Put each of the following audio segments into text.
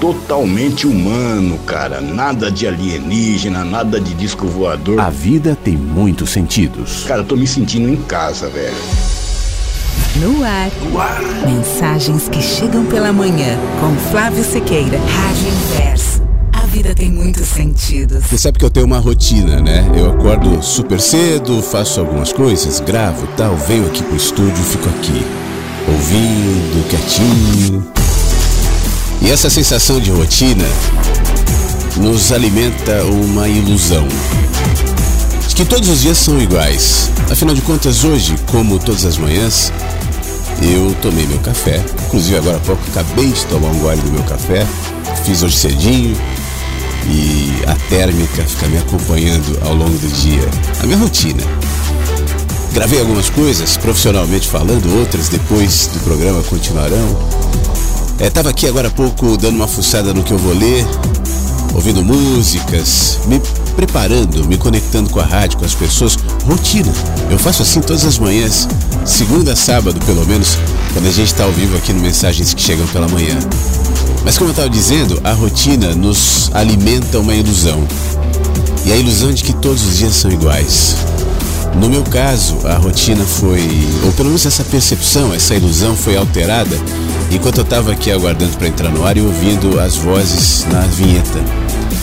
totalmente humano, cara. Nada de alienígena, nada de disco voador. A vida tem muitos sentidos. Cara, eu tô me sentindo em casa, velho. No ar. No ar. Mensagens que chegam pela manhã com Flávio Sequeira, Rádio Inverso vida tem muitos sentidos. Você sabe que eu tenho uma rotina, né? Eu acordo super cedo, faço algumas coisas, gravo tal, venho aqui pro estúdio, fico aqui, ouvindo, quietinho. E essa sensação de rotina nos alimenta uma ilusão. De que todos os dias são iguais. Afinal de contas, hoje, como todas as manhãs, eu tomei meu café. Inclusive, agora há pouco, acabei de tomar um gole do meu café. Fiz hoje cedinho, e a térmica fica me acompanhando ao longo do dia. A minha rotina. Gravei algumas coisas, profissionalmente falando, outras depois do programa continuarão. Estava é, aqui agora há pouco dando uma fuçada no que eu vou ler, ouvindo músicas, me preparando, me conectando com a rádio, com as pessoas. Rotina. Eu faço assim todas as manhãs, segunda a sábado pelo menos, quando a gente está ao vivo aqui no Mensagens que Chegam pela Manhã. Mas como eu estava dizendo, a rotina nos alimenta uma ilusão. E a ilusão de que todos os dias são iguais. No meu caso, a rotina foi, ou pelo menos essa percepção, essa ilusão foi alterada enquanto eu estava aqui aguardando para entrar no ar e ouvindo as vozes na vinheta.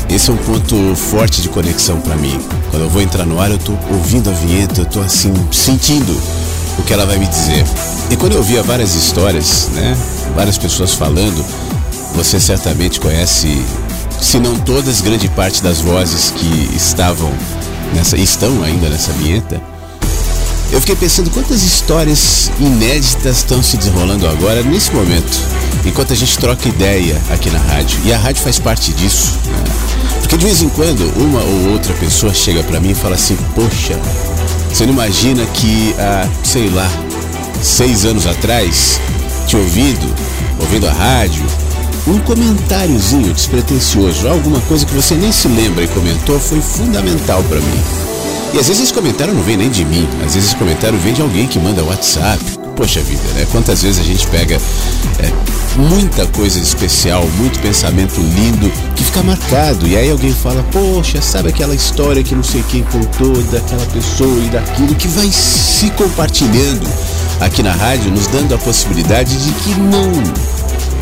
Esse é um ponto forte de conexão para mim. Quando eu vou entrar no ar, eu estou ouvindo a vinheta, eu estou assim sentindo o que ela vai me dizer. E quando eu ouvia várias histórias, né, várias pessoas falando, você certamente conhece, se não todas, grande parte das vozes que estavam nessa, estão ainda nessa vinheta. Eu fiquei pensando quantas histórias inéditas estão se desenrolando agora, nesse momento, enquanto a gente troca ideia aqui na rádio. E a rádio faz parte disso. Né? Porque de vez em quando, uma ou outra pessoa chega para mim e fala assim: Poxa, você não imagina que há, sei lá, seis anos atrás, te ouvindo, ouvindo a rádio, um comentáriozinho despretensioso, alguma coisa que você nem se lembra e comentou, foi fundamental para mim. E às vezes esse comentário não vem nem de mim, às vezes esse comentário vem de alguém que manda WhatsApp. Poxa vida, né? Quantas vezes a gente pega é, muita coisa especial, muito pensamento lindo que fica marcado. E aí alguém fala, poxa, sabe aquela história que não sei quem contou daquela pessoa e daquilo que vai se compartilhando aqui na rádio, nos dando a possibilidade de que não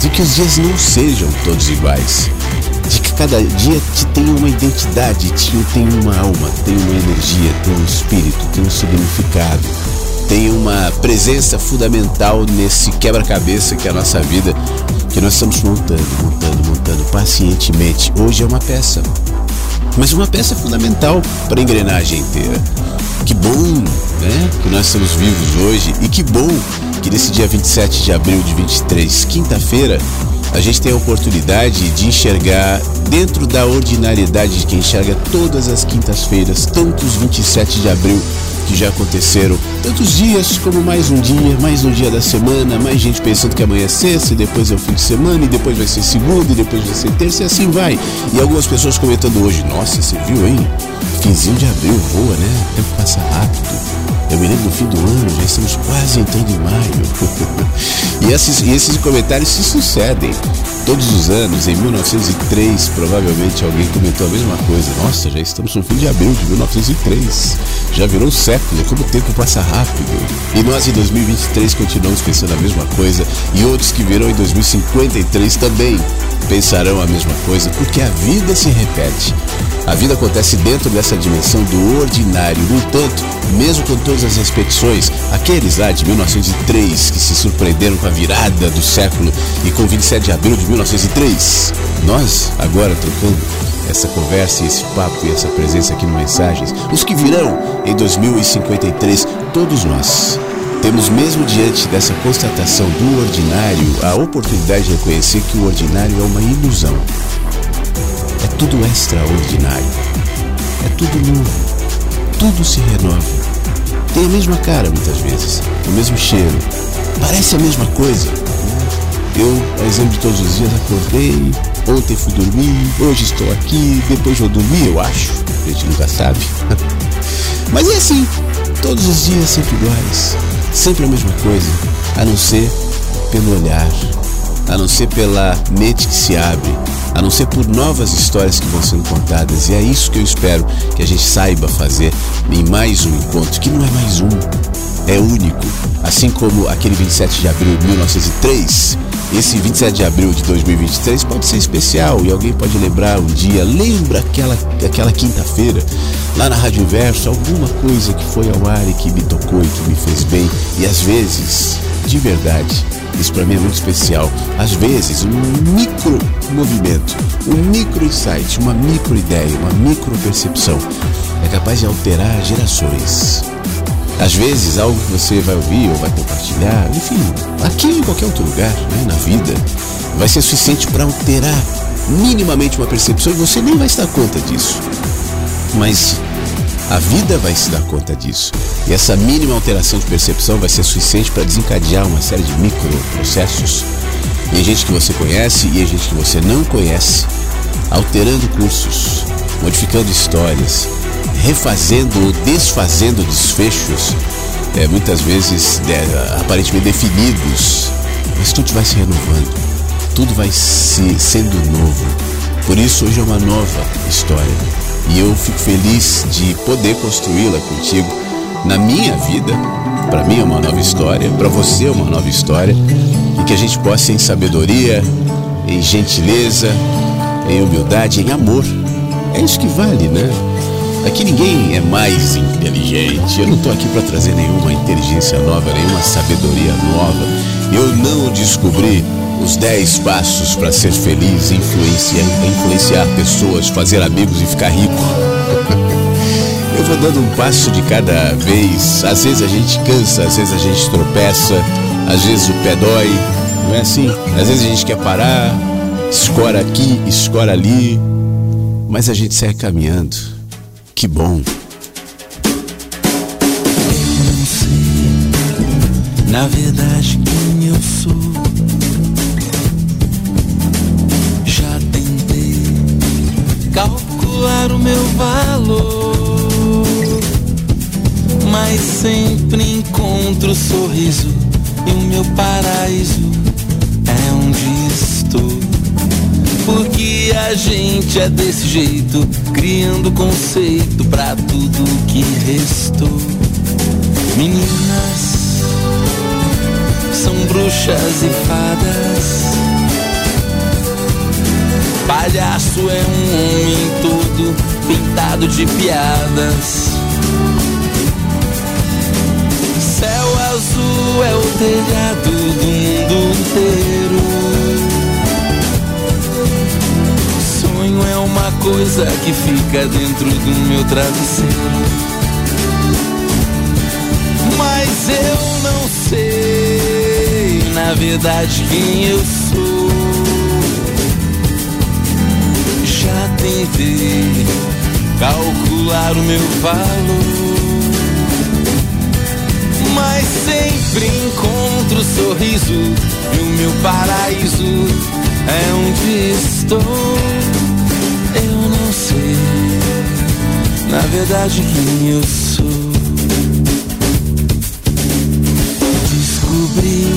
de que os dias não sejam todos iguais, de que cada dia te tem uma identidade, te tem uma alma, tem uma energia, tem um espírito, tem um significado, tem uma presença fundamental nesse quebra-cabeça que é a nossa vida, que nós estamos montando, montando, montando pacientemente. Hoje é uma peça, mas uma peça fundamental para a engrenagem inteira. Que bom, né, que nós estamos vivos hoje e que bom que nesse dia 27 de abril de 23, quinta-feira, a gente tem a oportunidade de enxergar dentro da ordinariedade de quem enxerga todas as quintas-feiras, tantos 27 de abril que já aconteceram, tantos dias como mais um dia, mais um dia da semana, mais gente pensando que amanhã é sexta, e depois é o fim de semana, e depois vai ser segunda, e depois vai ser terça, e assim vai. E algumas pessoas comentando hoje, nossa, você viu, hein? Finzinho de abril voa, né? O tempo passa rápido. Eu me lembro do fim do ano, já estamos quase entrando em maio. e, esses, e esses comentários se sucedem. Todos os anos, em 1903, provavelmente alguém comentou a mesma coisa. Nossa, já estamos no fim de abril de 1903. Já virou um século, como o tempo passa rápido. E nós em 2023 continuamos pensando a mesma coisa. E outros que virão em 2053 também pensarão a mesma coisa, porque a vida se repete. A vida acontece dentro dessa dimensão do ordinário. No entanto, mesmo com todas as repetições, aqueles lá de 1903 que se surpreenderam com a virada do século e com 27 de abril de 1903, nós, agora trocando essa conversa esse papo e essa presença aqui no Mensagens, os que virão em 2053, todos nós temos mesmo diante dessa constatação do ordinário a oportunidade de reconhecer que o ordinário é uma ilusão. É tudo extraordinário. É tudo novo. Tudo se renova. Tem a mesma cara muitas vezes, o mesmo cheiro. Parece a mesma coisa. Eu, a exemplo de todos os dias, acordei, ontem fui dormir, hoje estou aqui, depois vou dormir, eu acho. A gente nunca sabe. Mas é assim, todos os dias sempre iguais, sempre a mesma coisa, a não ser pelo olhar, a não ser pela mente que se abre, a não ser por novas histórias que vão sendo contadas. E é isso que eu espero que a gente saiba fazer em mais um encontro, que não é mais um, é único. Assim como aquele 27 de abril de 1903, esse 27 de abril de 2023 pode ser especial e alguém pode lembrar um dia, lembra aquela, aquela quinta-feira, lá na Rádio Inverso, alguma coisa que foi ao ar e que me tocou e que me fez bem. E às vezes, de verdade, isso para mim é muito especial. Às vezes, um micro movimento, um micro insight, uma micro ideia, uma micro percepção é capaz de alterar gerações. Às vezes, algo que você vai ouvir ou vai compartilhar, enfim, aqui em qualquer outro lugar, né, na vida, vai ser suficiente para alterar minimamente uma percepção e você nem vai se dar conta disso. Mas a vida vai se dar conta disso. E essa mínima alteração de percepção vai ser suficiente para desencadear uma série de microprocessos. E a gente que você conhece e a gente que você não conhece, alterando cursos, modificando histórias, refazendo ou desfazendo desfechos, é, muitas vezes é, aparentemente definidos, mas tudo vai se renovando, tudo vai se sendo novo. Por isso hoje é uma nova história e eu fico feliz de poder construí-la contigo na minha vida. Para mim é uma nova história, para você é uma nova história e que a gente possa em sabedoria, em gentileza, em humildade, em amor. É isso que vale, né? Aqui ninguém é mais inteligente. Eu não estou aqui para trazer nenhuma inteligência nova, nenhuma sabedoria nova. Eu não descobri os 10 passos para ser feliz, influenciar, influenciar pessoas, fazer amigos e ficar rico. Eu vou dando um passo de cada vez. Às vezes a gente cansa, às vezes a gente tropeça, às vezes o pé dói. Não é assim? Às vezes a gente quer parar, escora aqui, escora ali, mas a gente segue caminhando. Que bom. Eu não sei, na verdade, quem eu sou. Já tentei calcular o meu valor, mas sempre encontro o sorriso e o meu paraíso é onde estou. Porque a gente é desse jeito, criando conceito pra tudo que restou. Meninas são bruxas e fadas. Palhaço é um homem todo pintado de piadas. Céu azul é o telhado do mundo inteiro. Coisa que fica dentro do meu travesseiro. Mas eu não sei na verdade quem eu sou. Já tentei calcular o meu valor, mas sempre encontro sorriso e o meu paraíso é onde estou. Na verdade quem eu sou. descobrir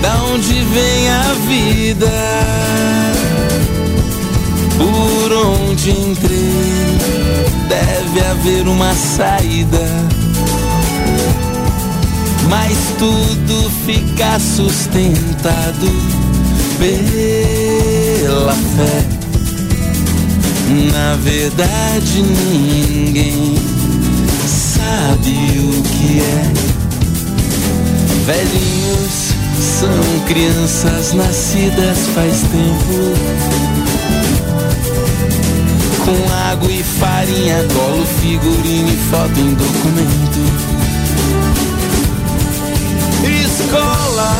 da onde vem a vida, por onde entrei, deve haver uma saída. Mas tudo fica sustentado pela fé. Na verdade, ninguém sabe o que é Velhinhos são crianças nascidas faz tempo. Com água e farinha, colo, figurino e foto em documento. Escola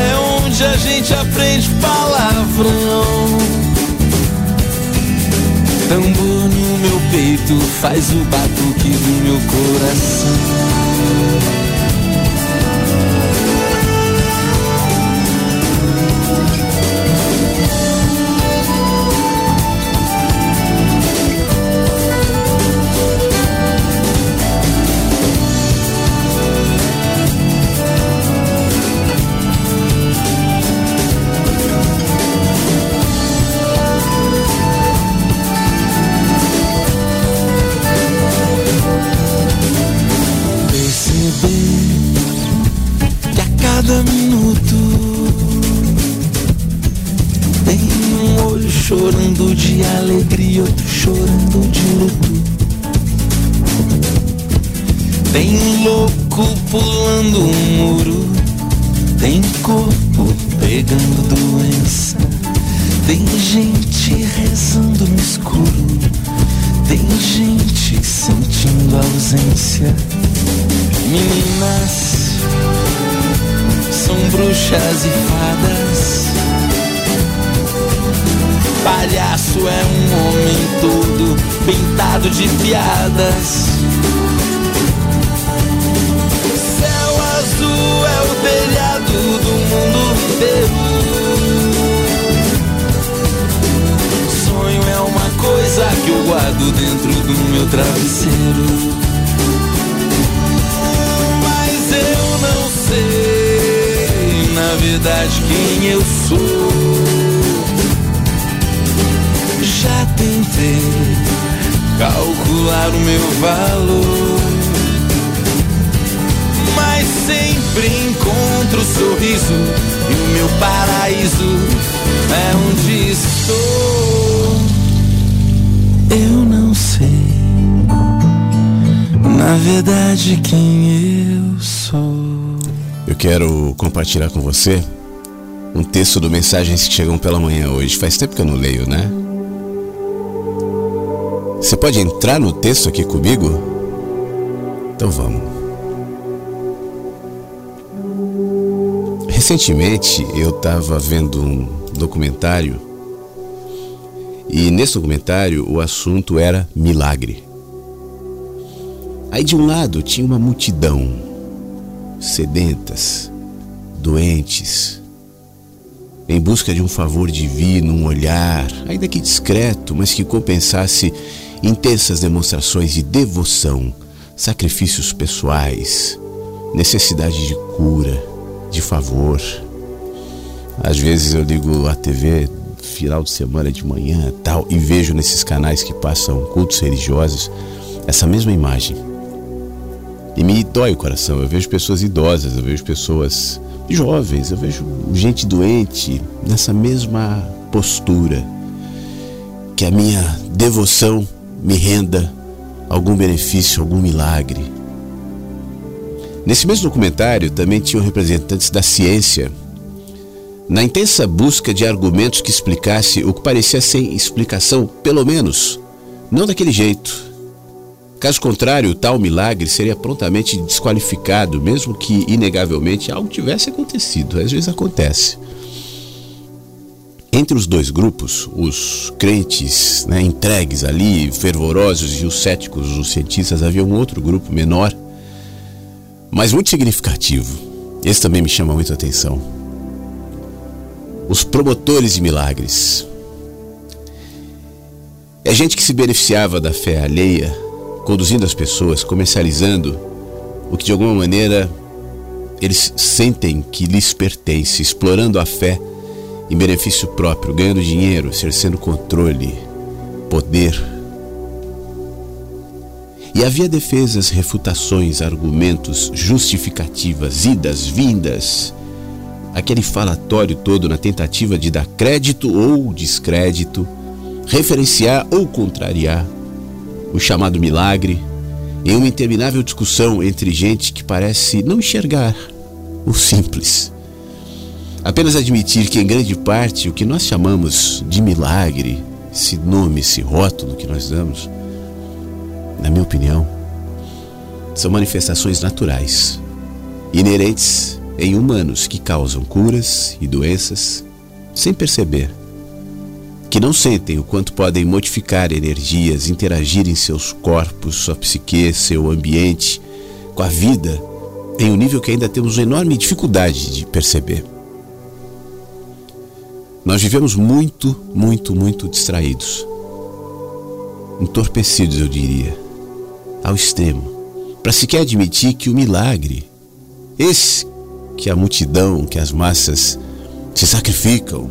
é onde a gente aprende palavrão. Tambor no meu peito faz o batuque do meu coração. De piadas. Céu azul é o telhado do mundo inteiro. Sonho é uma coisa que eu guardo dentro do meu travesseiro. Mas eu não sei na verdade quem eu sou. Calcular o meu valor, mas sempre encontro o sorriso e o meu paraíso é onde estou. Eu não sei, na verdade, quem eu sou. Eu quero compartilhar com você um texto do Mensagens que Chegam pela Manhã hoje. Faz tempo que eu não leio, né? Pode entrar no texto aqui comigo? Então vamos. Recentemente eu estava vendo um documentário e nesse documentário o assunto era milagre. Aí de um lado tinha uma multidão sedentas, doentes, em busca de um favor divino, um olhar, ainda que discreto, mas que compensasse intensas demonstrações de devoção, sacrifícios pessoais, necessidade de cura, de favor. Às vezes eu ligo a TV final de semana de manhã tal e vejo nesses canais que passam cultos religiosos essa mesma imagem e me dói o coração. Eu vejo pessoas idosas, eu vejo pessoas jovens, eu vejo gente doente nessa mesma postura. Que a minha devoção me renda algum benefício, algum milagre. Nesse mesmo documentário também tinham representantes da ciência, na intensa busca de argumentos que explicasse o que parecia sem explicação, pelo menos, não daquele jeito, Caso contrário, tal milagre seria prontamente desqualificado, mesmo que inegavelmente algo tivesse acontecido. Às vezes acontece. Entre os dois grupos, os crentes né, entregues ali, fervorosos, e os céticos, os cientistas, havia um outro grupo menor, mas muito significativo. Esse também me chama muito a atenção. Os promotores de milagres. É gente que se beneficiava da fé alheia, conduzindo as pessoas, comercializando o que de alguma maneira eles sentem que lhes pertence, explorando a fé em benefício próprio, ganhando dinheiro, exercendo controle, poder. E havia defesas, refutações, argumentos, justificativas, idas, vindas, aquele falatório todo na tentativa de dar crédito ou descrédito, referenciar ou contrariar o chamado milagre, em uma interminável discussão entre gente que parece não enxergar o simples Apenas admitir que, em grande parte, o que nós chamamos de milagre, esse nome, esse rótulo que nós damos, na minha opinião, são manifestações naturais, inerentes em humanos que causam curas e doenças sem perceber, que não sentem o quanto podem modificar energias, interagir em seus corpos, sua psique, seu ambiente, com a vida, em um nível que ainda temos enorme dificuldade de perceber. Nós vivemos muito, muito, muito distraídos. Entorpecidos, eu diria, ao extremo, para sequer admitir que o milagre, esse que a multidão, que as massas se sacrificam,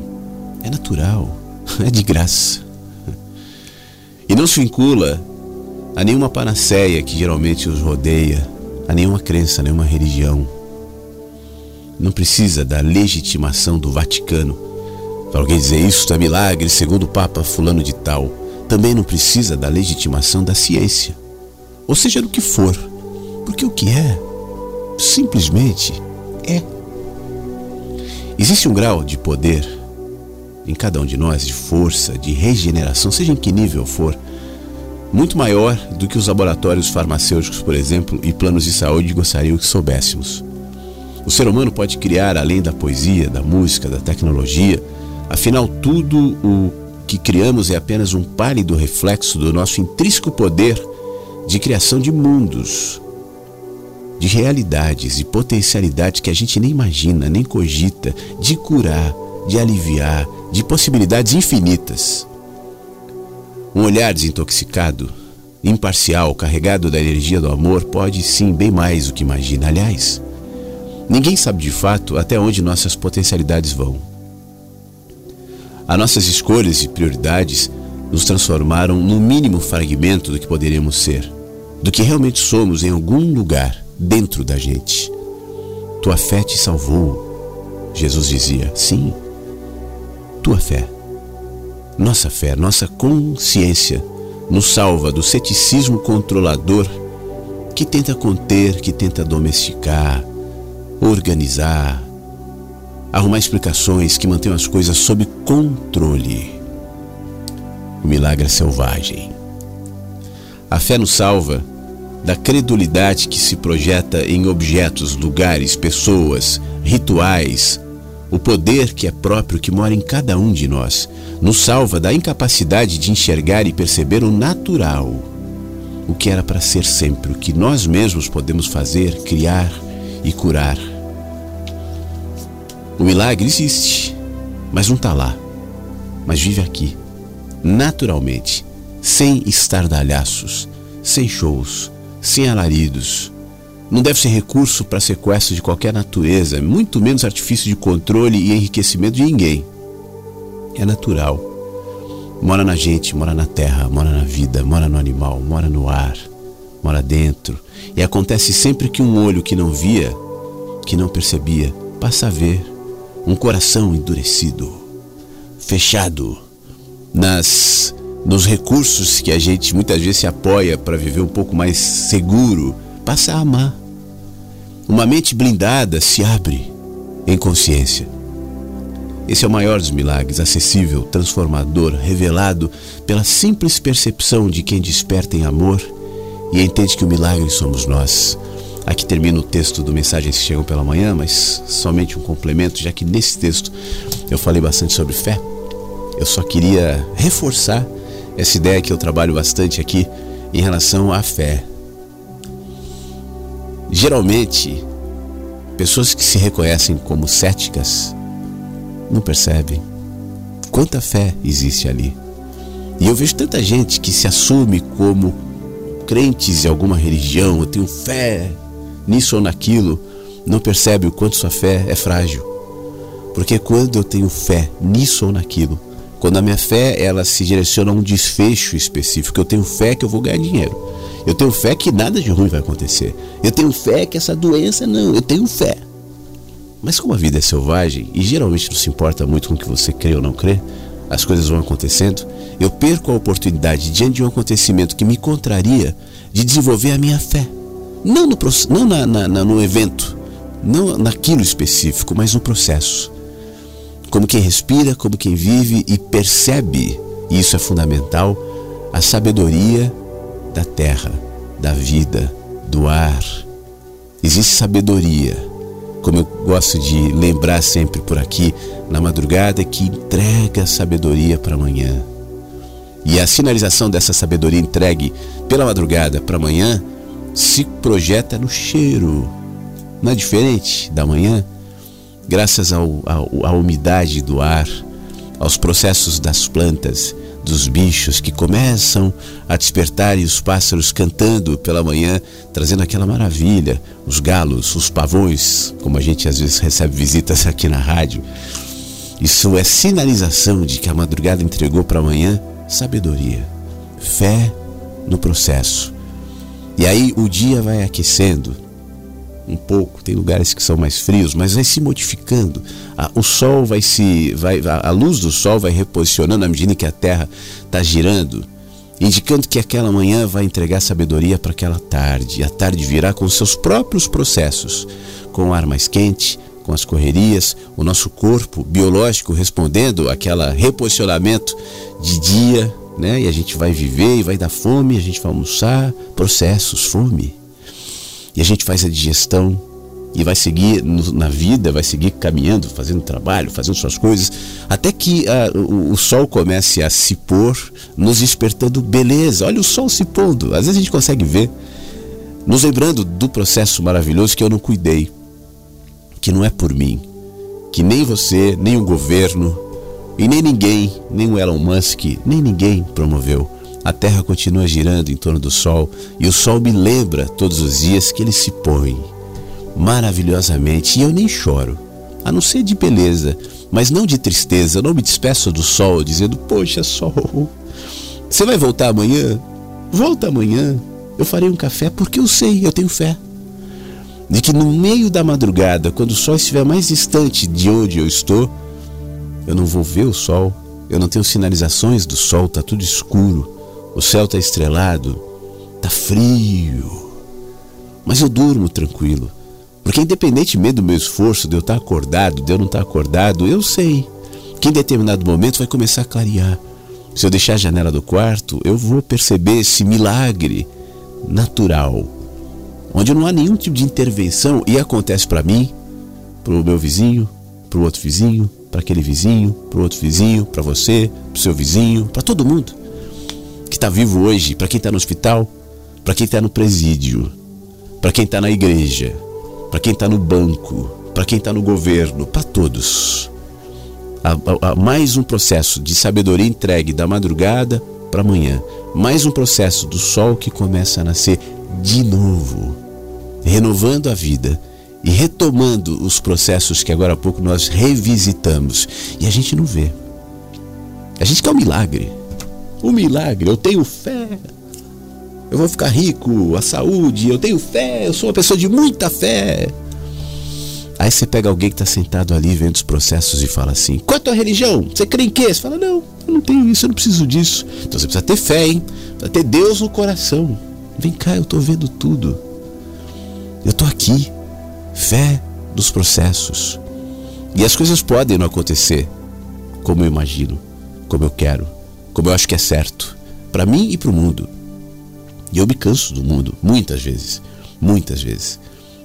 é natural, é de graça. E não se vincula a nenhuma panaceia que geralmente os rodeia, a nenhuma crença, a nenhuma religião. Não precisa da legitimação do Vaticano para alguém dizer isso é milagre, segundo o Papa Fulano de Tal, também não precisa da legitimação da ciência, ou seja, do que for, porque o que é, simplesmente é. Existe um grau de poder em cada um de nós, de força, de regeneração, seja em que nível for, muito maior do que os laboratórios farmacêuticos, por exemplo, e planos de saúde gostariam que soubéssemos. O ser humano pode criar, além da poesia, da música, da tecnologia, Afinal, tudo o que criamos é apenas um pálido reflexo do nosso intrínseco poder de criação de mundos, de realidades e potencialidades que a gente nem imagina, nem cogita, de curar, de aliviar, de possibilidades infinitas. Um olhar desintoxicado, imparcial, carregado da energia do amor, pode sim bem mais do que imagina. Aliás, ninguém sabe de fato até onde nossas potencialidades vão. As nossas escolhas e prioridades nos transformaram no mínimo fragmento do que poderíamos ser, do que realmente somos em algum lugar dentro da gente. Tua fé te salvou. Jesus dizia: sim, tua fé. Nossa fé, nossa consciência nos salva do ceticismo controlador que tenta conter, que tenta domesticar, organizar, arrumar explicações que mantenham as coisas sob controle. O milagre é selvagem. A fé nos salva da credulidade que se projeta em objetos, lugares, pessoas, rituais, o poder que é próprio que mora em cada um de nós. Nos salva da incapacidade de enxergar e perceber o natural, o que era para ser sempre, o que nós mesmos podemos fazer, criar e curar. O milagre existe, mas não está lá. Mas vive aqui, naturalmente, sem estardalhaços, sem shows, sem alaridos. Não deve ser recurso para sequestro de qualquer natureza, muito menos artifício de controle e enriquecimento de ninguém. É natural. Mora na gente, mora na terra, mora na vida, mora no animal, mora no ar, mora dentro. E acontece sempre que um olho que não via, que não percebia, passa a ver um coração endurecido, fechado nas nos recursos que a gente muitas vezes se apoia para viver um pouco mais seguro, passa a amar. Uma mente blindada se abre em consciência. Esse é o maior dos milagres, acessível, transformador, revelado pela simples percepção de quem desperta em amor e entende que o milagre somos nós. Aqui termina o texto do Mensagens que Chegam pela Manhã, mas somente um complemento, já que nesse texto eu falei bastante sobre fé. Eu só queria reforçar essa ideia que eu trabalho bastante aqui em relação à fé. Geralmente, pessoas que se reconhecem como céticas não percebem quanta fé existe ali. E eu vejo tanta gente que se assume como crentes em alguma religião, eu tenho fé nisso ou naquilo, não percebe o quanto sua fé é frágil. Porque quando eu tenho fé nisso ou naquilo, quando a minha fé ela se direciona a um desfecho específico, eu tenho fé que eu vou ganhar dinheiro. Eu tenho fé que nada de ruim vai acontecer. Eu tenho fé que essa doença não, eu tenho fé. Mas como a vida é selvagem e geralmente não se importa muito com o que você crê ou não crê, as coisas vão acontecendo, eu perco a oportunidade diante de um acontecimento que me contraria de desenvolver a minha fé. Não no, não na, na, na, no evento, não naquilo específico, mas no processo. Como quem respira, como quem vive e percebe, e isso é fundamental, a sabedoria da terra, da vida, do ar. Existe sabedoria, como eu gosto de lembrar sempre por aqui, na madrugada, que entrega sabedoria para amanhã. E a sinalização dessa sabedoria entregue pela madrugada para amanhã se projeta no cheiro. Não é diferente da manhã? Graças ao, ao, à umidade do ar, aos processos das plantas, dos bichos que começam a despertar e os pássaros cantando pela manhã, trazendo aquela maravilha, os galos, os pavões, como a gente às vezes recebe visitas aqui na rádio. Isso é sinalização de que a madrugada entregou para amanhã sabedoria, fé no processo. E aí o dia vai aquecendo um pouco, tem lugares que são mais frios, mas vai se modificando. o sol vai se. Vai, a luz do sol vai reposicionando à medida que a Terra está girando, indicando que aquela manhã vai entregar sabedoria para aquela tarde. A tarde virá com seus próprios processos, com o ar mais quente, com as correrias, o nosso corpo biológico respondendo aquele reposicionamento de dia, né? E a gente vai viver e vai dar fome, a gente vai almoçar, processos, fome. E a gente faz a digestão e vai seguir na vida, vai seguir caminhando, fazendo trabalho, fazendo suas coisas, até que uh, o, o, sol comece a se pôr, nos despertando beleza. Olha o sol se pondo, às vezes a gente consegue ver, nos lembrando do processo maravilhoso que eu não cuidei que não é por mim, que nem você, nem o governo, e nem ninguém, nem o Elon Musk, nem ninguém promoveu. A Terra continua girando em torno do Sol e o Sol me lembra todos os dias que ele se põe maravilhosamente e eu nem choro, a não ser de beleza, mas não de tristeza. Eu não me despeço do Sol dizendo: Poxa, Sol, você vai voltar amanhã? Volta amanhã. Eu farei um café porque eu sei, eu tenho fé de que no meio da madrugada, quando o sol estiver mais distante de onde eu estou, eu não vou ver o sol, eu não tenho sinalizações do sol, está tudo escuro, o céu está estrelado, está frio. Mas eu durmo tranquilo, porque independentemente do meu esforço, de eu estar acordado, de eu não estar acordado, eu sei que em determinado momento vai começar a clarear. Se eu deixar a janela do quarto, eu vou perceber esse milagre natural onde não há nenhum tipo de intervenção. E acontece para mim, para o meu vizinho, para o outro vizinho, para aquele vizinho, para outro vizinho, para você, para seu vizinho, para todo mundo que está vivo hoje, para quem está no hospital, para quem está no presídio, para quem está na igreja, para quem está no banco, para quem está no governo, para todos. Há, há mais um processo de sabedoria entregue da madrugada para amanhã, mais um processo do sol que começa a nascer de novo renovando a vida e retomando os processos que agora há pouco nós revisitamos. E a gente não vê. A gente quer um milagre. Um milagre. Eu tenho fé. Eu vou ficar rico, a saúde, eu tenho fé, eu sou uma pessoa de muita fé. Aí você pega alguém que está sentado ali vendo os processos e fala assim: qual é tua religião? Você crê em quê? Você fala: não, eu não tenho isso, eu não preciso disso. Então você precisa ter fé, hein? Precisa ter Deus no coração. Vem cá, eu estou vendo tudo. Eu estou aqui. Fé dos processos. E as coisas podem não acontecer como eu imagino, como eu quero, como eu acho que é certo, para mim e para o mundo. E eu me canso do mundo, muitas vezes. Muitas vezes.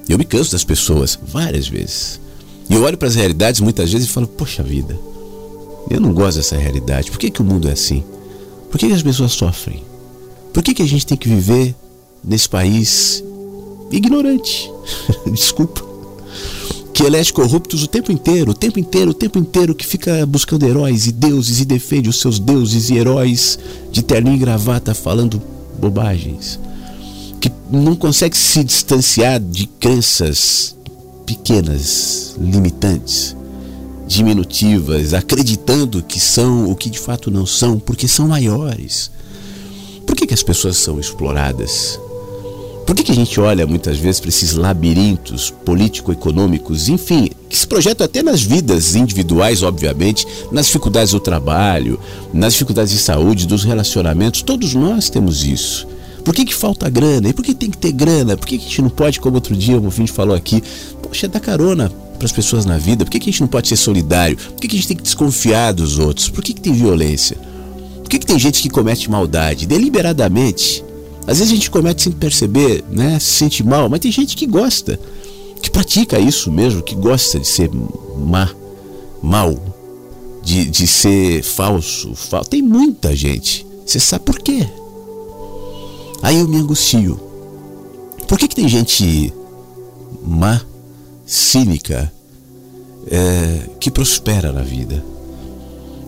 Eu me canso das pessoas, várias vezes. E eu olho para as realidades muitas vezes e falo: Poxa vida, eu não gosto dessa realidade. Por que, que o mundo é assim? Por que, que as pessoas sofrem? Por que, que a gente tem que viver nesse país ignorante? Desculpa. Que elege corruptos o tempo inteiro, o tempo inteiro, o tempo inteiro, que fica buscando heróis e deuses e defende os seus deuses e heróis de terninho e gravata falando bobagens. Que não consegue se distanciar de crenças pequenas, limitantes, diminutivas, acreditando que são o que de fato não são, porque são maiores. Por que, que as pessoas são exploradas? Por que, que a gente olha muitas vezes para esses labirintos político-econômicos, enfim, que se projetam até nas vidas individuais, obviamente, nas dificuldades do trabalho, nas dificuldades de saúde, dos relacionamentos? Todos nós temos isso. Por que, que falta grana? E por que tem que ter grana? Por que, que a gente não pode, como outro dia o ouvinte falou aqui, poxa, dar carona para as pessoas na vida? Por que, que a gente não pode ser solidário? Por que, que a gente tem que desconfiar dos outros? Por que, que tem violência? Por que, que tem gente que comete maldade deliberadamente? Às vezes a gente comete sem perceber, né? Se sente mal, mas tem gente que gosta, que pratica isso mesmo, que gosta de ser má, mal, de, de ser falso, fal... Tem muita gente. Você sabe por quê? Aí eu me angustio. Por que, que tem gente má, cínica, é, que prospera na vida?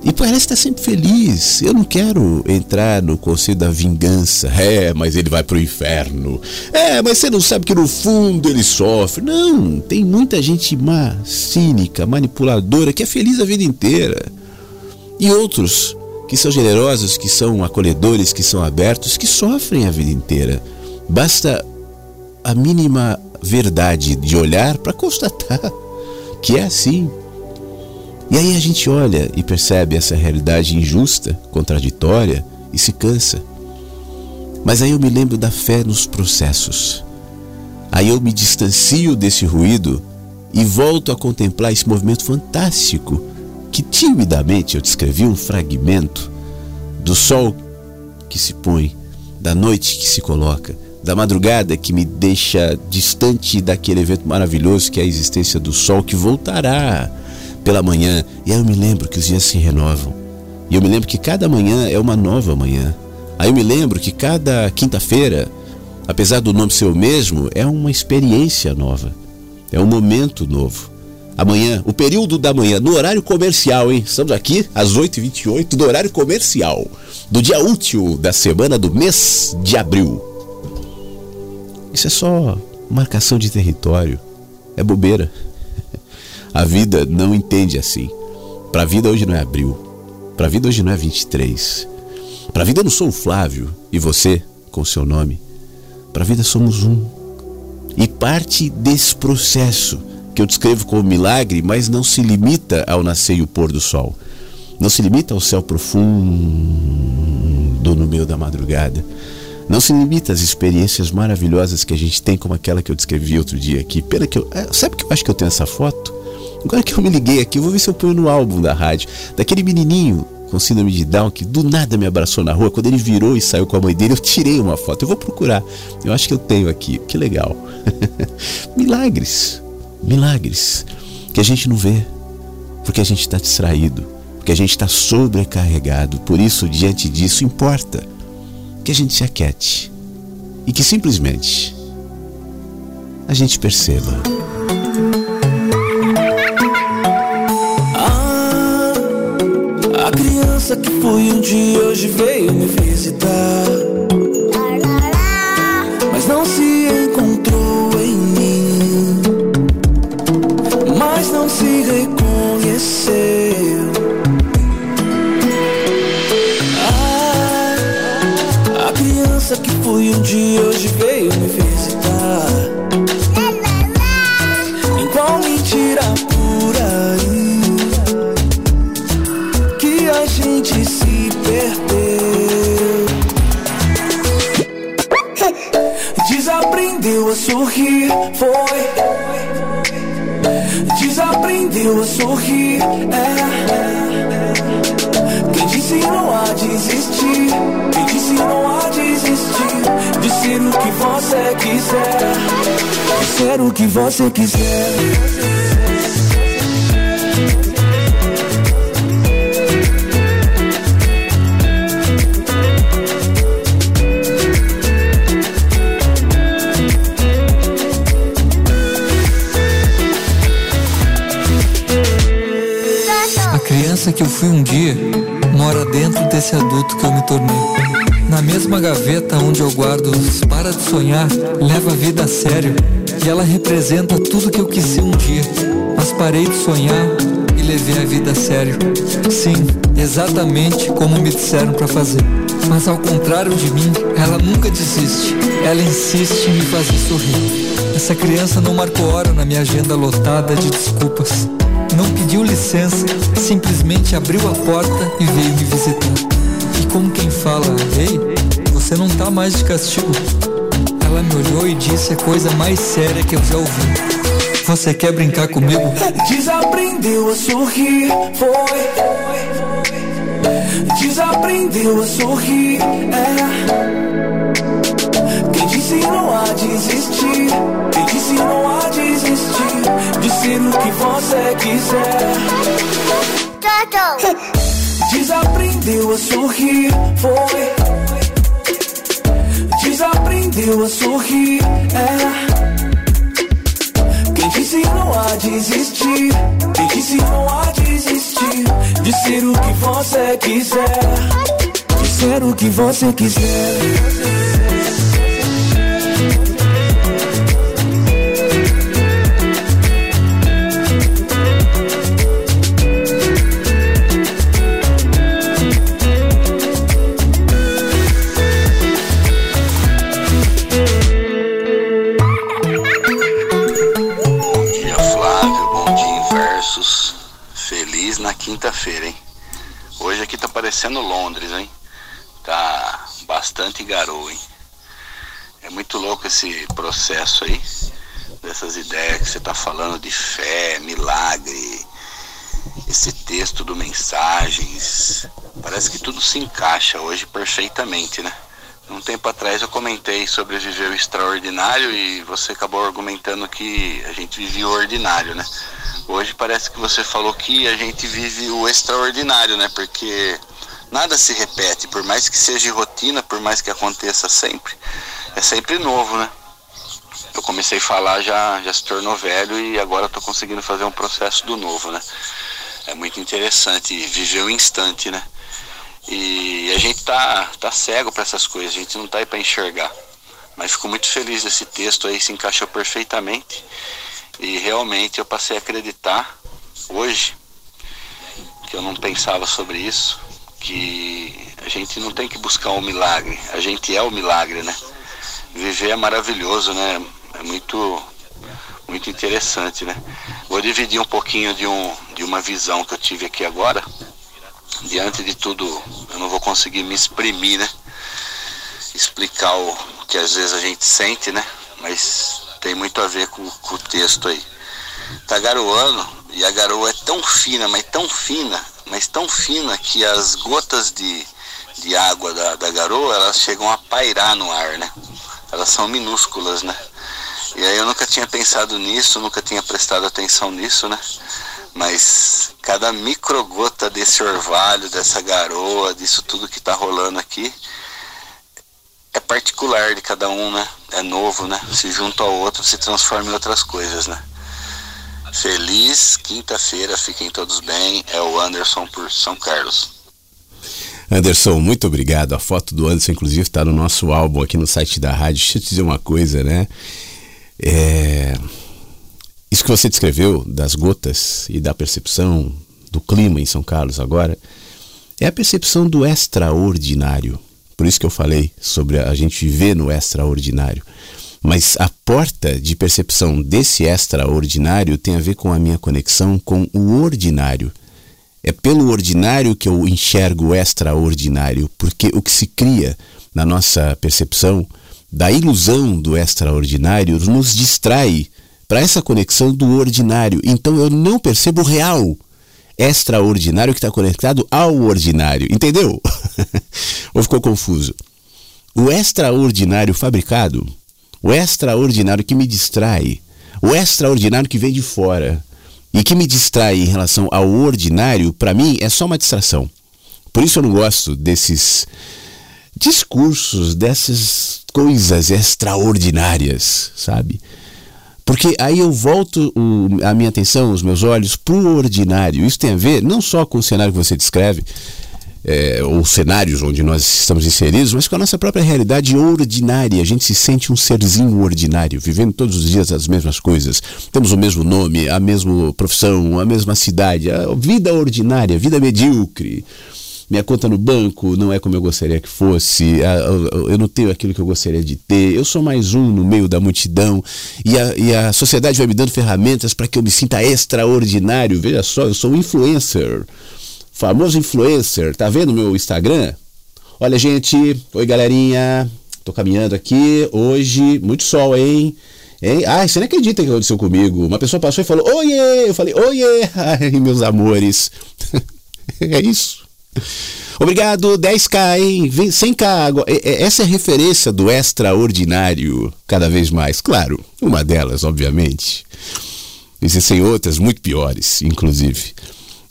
E parece estar sempre feliz. Eu não quero entrar no conselho da vingança. É, mas ele vai pro inferno. É, mas você não sabe que no fundo ele sofre. Não, tem muita gente má, cínica, manipuladora, que é feliz a vida inteira. E outros que são generosos, que são acolhedores, que são abertos, que sofrem a vida inteira. Basta a mínima verdade de olhar para constatar que é assim. E aí a gente olha e percebe essa realidade injusta, contraditória e se cansa. Mas aí eu me lembro da fé nos processos. Aí eu me distancio desse ruído e volto a contemplar esse movimento fantástico que timidamente eu descrevi um fragmento do sol que se põe, da noite que se coloca, da madrugada que me deixa distante daquele evento maravilhoso que é a existência do sol que voltará pela manhã. E aí eu me lembro que os dias se renovam. E eu me lembro que cada manhã é uma nova manhã. Aí eu me lembro que cada quinta-feira, apesar do nome ser o mesmo, é uma experiência nova. É um momento novo. Amanhã, o período da manhã, no horário comercial, hein? Estamos aqui às 8h28 do horário comercial, do dia útil da semana do mês de abril. Isso é só marcação de território. É bobeira. A vida não entende assim. Para a vida hoje não é abril. Para a vida hoje não é 23. Para a vida eu não sou o Flávio e você com o seu nome. Para a vida somos um. E parte desse processo que eu descrevo como milagre, mas não se limita ao nascer e o pôr do sol. Não se limita ao céu profundo no meio da madrugada. Não se limita às experiências maravilhosas que a gente tem, como aquela que eu descrevi outro dia aqui. Pena que eu. É, sabe que eu acho que eu tenho essa foto? Agora que eu me liguei aqui, eu vou ver se eu ponho no álbum da rádio. Daquele menininho com síndrome de Down que do nada me abraçou na rua. Quando ele virou e saiu com a mãe dele, eu tirei uma foto. Eu vou procurar. Eu acho que eu tenho aqui. Que legal. milagres. Milagres. Que a gente não vê. Porque a gente está distraído. Porque a gente está sobrecarregado. Por isso, diante disso, importa que a gente se aquete. E que simplesmente a gente perceba. Criança que fui um dia hoje veio me visitar. Mas não se encontrou em mim. Mas não se reconheceu. Ah, a criança que fui um dia hoje veio sorrir, foi. Desaprendeu a sorrir, é. Quem disse não há de desistir? Quem disse não há de desistir? De você quiser. Ser o que você quiser. Criança que eu fui um dia mora dentro desse adulto que eu me tornei. Na mesma gaveta onde eu guardo os para de sonhar, leva a vida a sério. E ela representa tudo que eu quis ser um dia. Mas parei de sonhar e levei a vida a sério. Sim, exatamente como me disseram para fazer. Mas ao contrário de mim, ela nunca desiste. Ela insiste em me fazer sorrir. Essa criança não marcou hora na minha agenda lotada de desculpas. Não pediu licença, simplesmente abriu a porta e veio me visitar. E como quem fala, ei, você não tá mais de castigo. Ela me olhou e disse a coisa mais séria que eu já ouvi. Você quer brincar comigo? Desaprendeu a sorrir, foi. Desaprendeu a sorrir, é. Quem disse não há de existir? Quem disse não há de existir? De ser o que você quiser. Desaprendeu a sorrir, foi. Desaprendeu a sorrir, é. Quem disse não há de existir? Quem disse não há de existir? De ser o que você quiser. De ser o que você quiser. Muito louco esse processo aí, dessas ideias que você tá falando de fé, milagre, esse texto do Mensagens. Parece que tudo se encaixa hoje perfeitamente, né? Um tempo atrás eu comentei sobre viver o extraordinário e você acabou argumentando que a gente vivia o ordinário, né? Hoje parece que você falou que a gente vive o extraordinário, né? Porque nada se repete, por mais que seja rotina, por mais que aconteça sempre, é sempre novo, né? Eu comecei a falar, já, já se tornou velho e agora estou conseguindo fazer um processo do novo, né? É muito interessante viver o instante, né? E a gente tá, tá cego para essas coisas, a gente não tá aí para enxergar. Mas fico muito feliz desse texto aí, se encaixou perfeitamente. E realmente eu passei a acreditar hoje, que eu não pensava sobre isso, que a gente não tem que buscar um milagre, a gente é o milagre, né? Viver é maravilhoso, né? É muito muito interessante, né? Vou dividir um pouquinho de, um, de uma visão que eu tive aqui agora. Diante de tudo, eu não vou conseguir me exprimir, né? Explicar o que às vezes a gente sente, né? Mas tem muito a ver com, com o texto aí. Tá garoando e a garoa é tão fina, mas tão fina, mas tão fina que as gotas de, de água da, da garoa, elas chegam a pairar no ar, né? Elas são minúsculas, né? E aí eu nunca tinha pensado nisso, nunca tinha prestado atenção nisso, né? Mas cada microgota desse orvalho, dessa garoa, disso tudo que tá rolando aqui, é particular de cada um, né? É novo, né? Se junta ao outro, se transforma em outras coisas, né? Feliz quinta-feira, fiquem todos bem. É o Anderson por São Carlos. Anderson, muito obrigado. A foto do Anderson, inclusive, está no nosso álbum aqui no site da rádio. Deixa eu te dizer uma coisa, né? É... Isso que você descreveu das gotas e da percepção do clima em São Carlos agora é a percepção do extraordinário. Por isso que eu falei sobre a gente viver no extraordinário. Mas a porta de percepção desse extraordinário tem a ver com a minha conexão com o ordinário. É pelo ordinário que eu enxergo o extraordinário, porque o que se cria na nossa percepção da ilusão do extraordinário nos distrai para essa conexão do ordinário. Então eu não percebo o real extraordinário que está conectado ao ordinário. Entendeu? Ou ficou confuso? O extraordinário fabricado, o extraordinário que me distrai, o extraordinário que vem de fora e que me distrai em relação ao ordinário, para mim é só uma distração. Por isso eu não gosto desses discursos, dessas coisas extraordinárias, sabe? Porque aí eu volto o, a minha atenção, os meus olhos para o ordinário. Isso tem a ver não só com o cenário que você descreve, é, ou cenários onde nós estamos inseridos, mas com a nossa própria realidade ordinária. A gente se sente um serzinho ordinário, vivendo todos os dias as mesmas coisas. Temos o mesmo nome, a mesma profissão, a mesma cidade, a vida ordinária, vida medíocre. Minha conta no banco não é como eu gostaria que fosse, eu não tenho aquilo que eu gostaria de ter, eu sou mais um no meio da multidão e a, e a sociedade vai me dando ferramentas para que eu me sinta extraordinário. Veja só, eu sou um influencer famoso influencer, tá vendo meu Instagram? Olha, gente, oi galerinha, tô caminhando aqui hoje, muito sol, hein? Hein? Ai, você não acredita que aconteceu comigo? Uma pessoa passou e falou, oiê! Eu falei, oiê! Ai, meus amores. é isso. Obrigado, 10k, hein? 100k agora. Essa é a referência do extraordinário, cada vez mais. Claro, uma delas, obviamente. Existem outras muito piores, inclusive.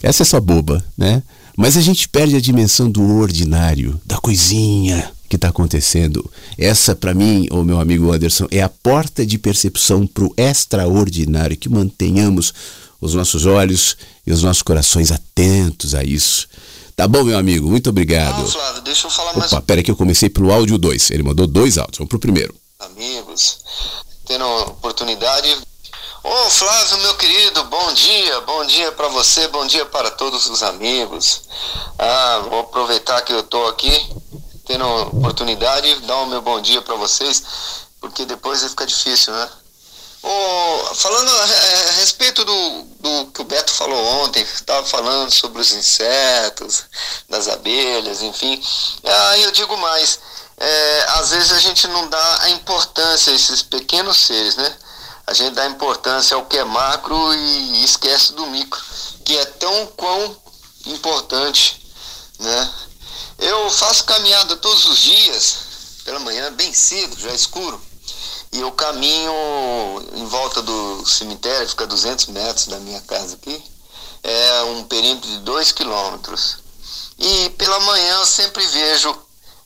Essa é só boba, né? Mas a gente perde a dimensão do ordinário, da coisinha que está acontecendo. Essa, para mim, o meu amigo Anderson, é a porta de percepção para o extraordinário. Que mantenhamos os nossos olhos e os nossos corações atentos a isso. Tá bom, meu amigo? Muito obrigado. Não, Flávio, deixa eu falar Opa, mais. Pera que eu comecei pelo áudio 2. Ele mandou dois áudios. Vamos pro primeiro. Amigos, tendo oportunidade Ô Flávio, meu querido, bom dia, bom dia para você, bom dia para todos os amigos. Ah, vou aproveitar que eu tô aqui, tendo oportunidade, dar o meu bom dia para vocês, porque depois vai ficar difícil, né? Ô, falando a, a, respeito do, do que o Beto falou ontem, estava falando sobre os insetos, das abelhas, enfim. Aí eu digo mais, é, às vezes a gente não dá a importância a esses pequenos seres, né? A gente dá importância ao que é macro e esquece do micro, que é tão quão importante, né? Eu faço caminhada todos os dias, pela manhã, bem cedo, já é escuro, e eu caminho em volta do cemitério, fica a 200 metros da minha casa aqui, é um perímetro de 2 quilômetros. E pela manhã eu sempre vejo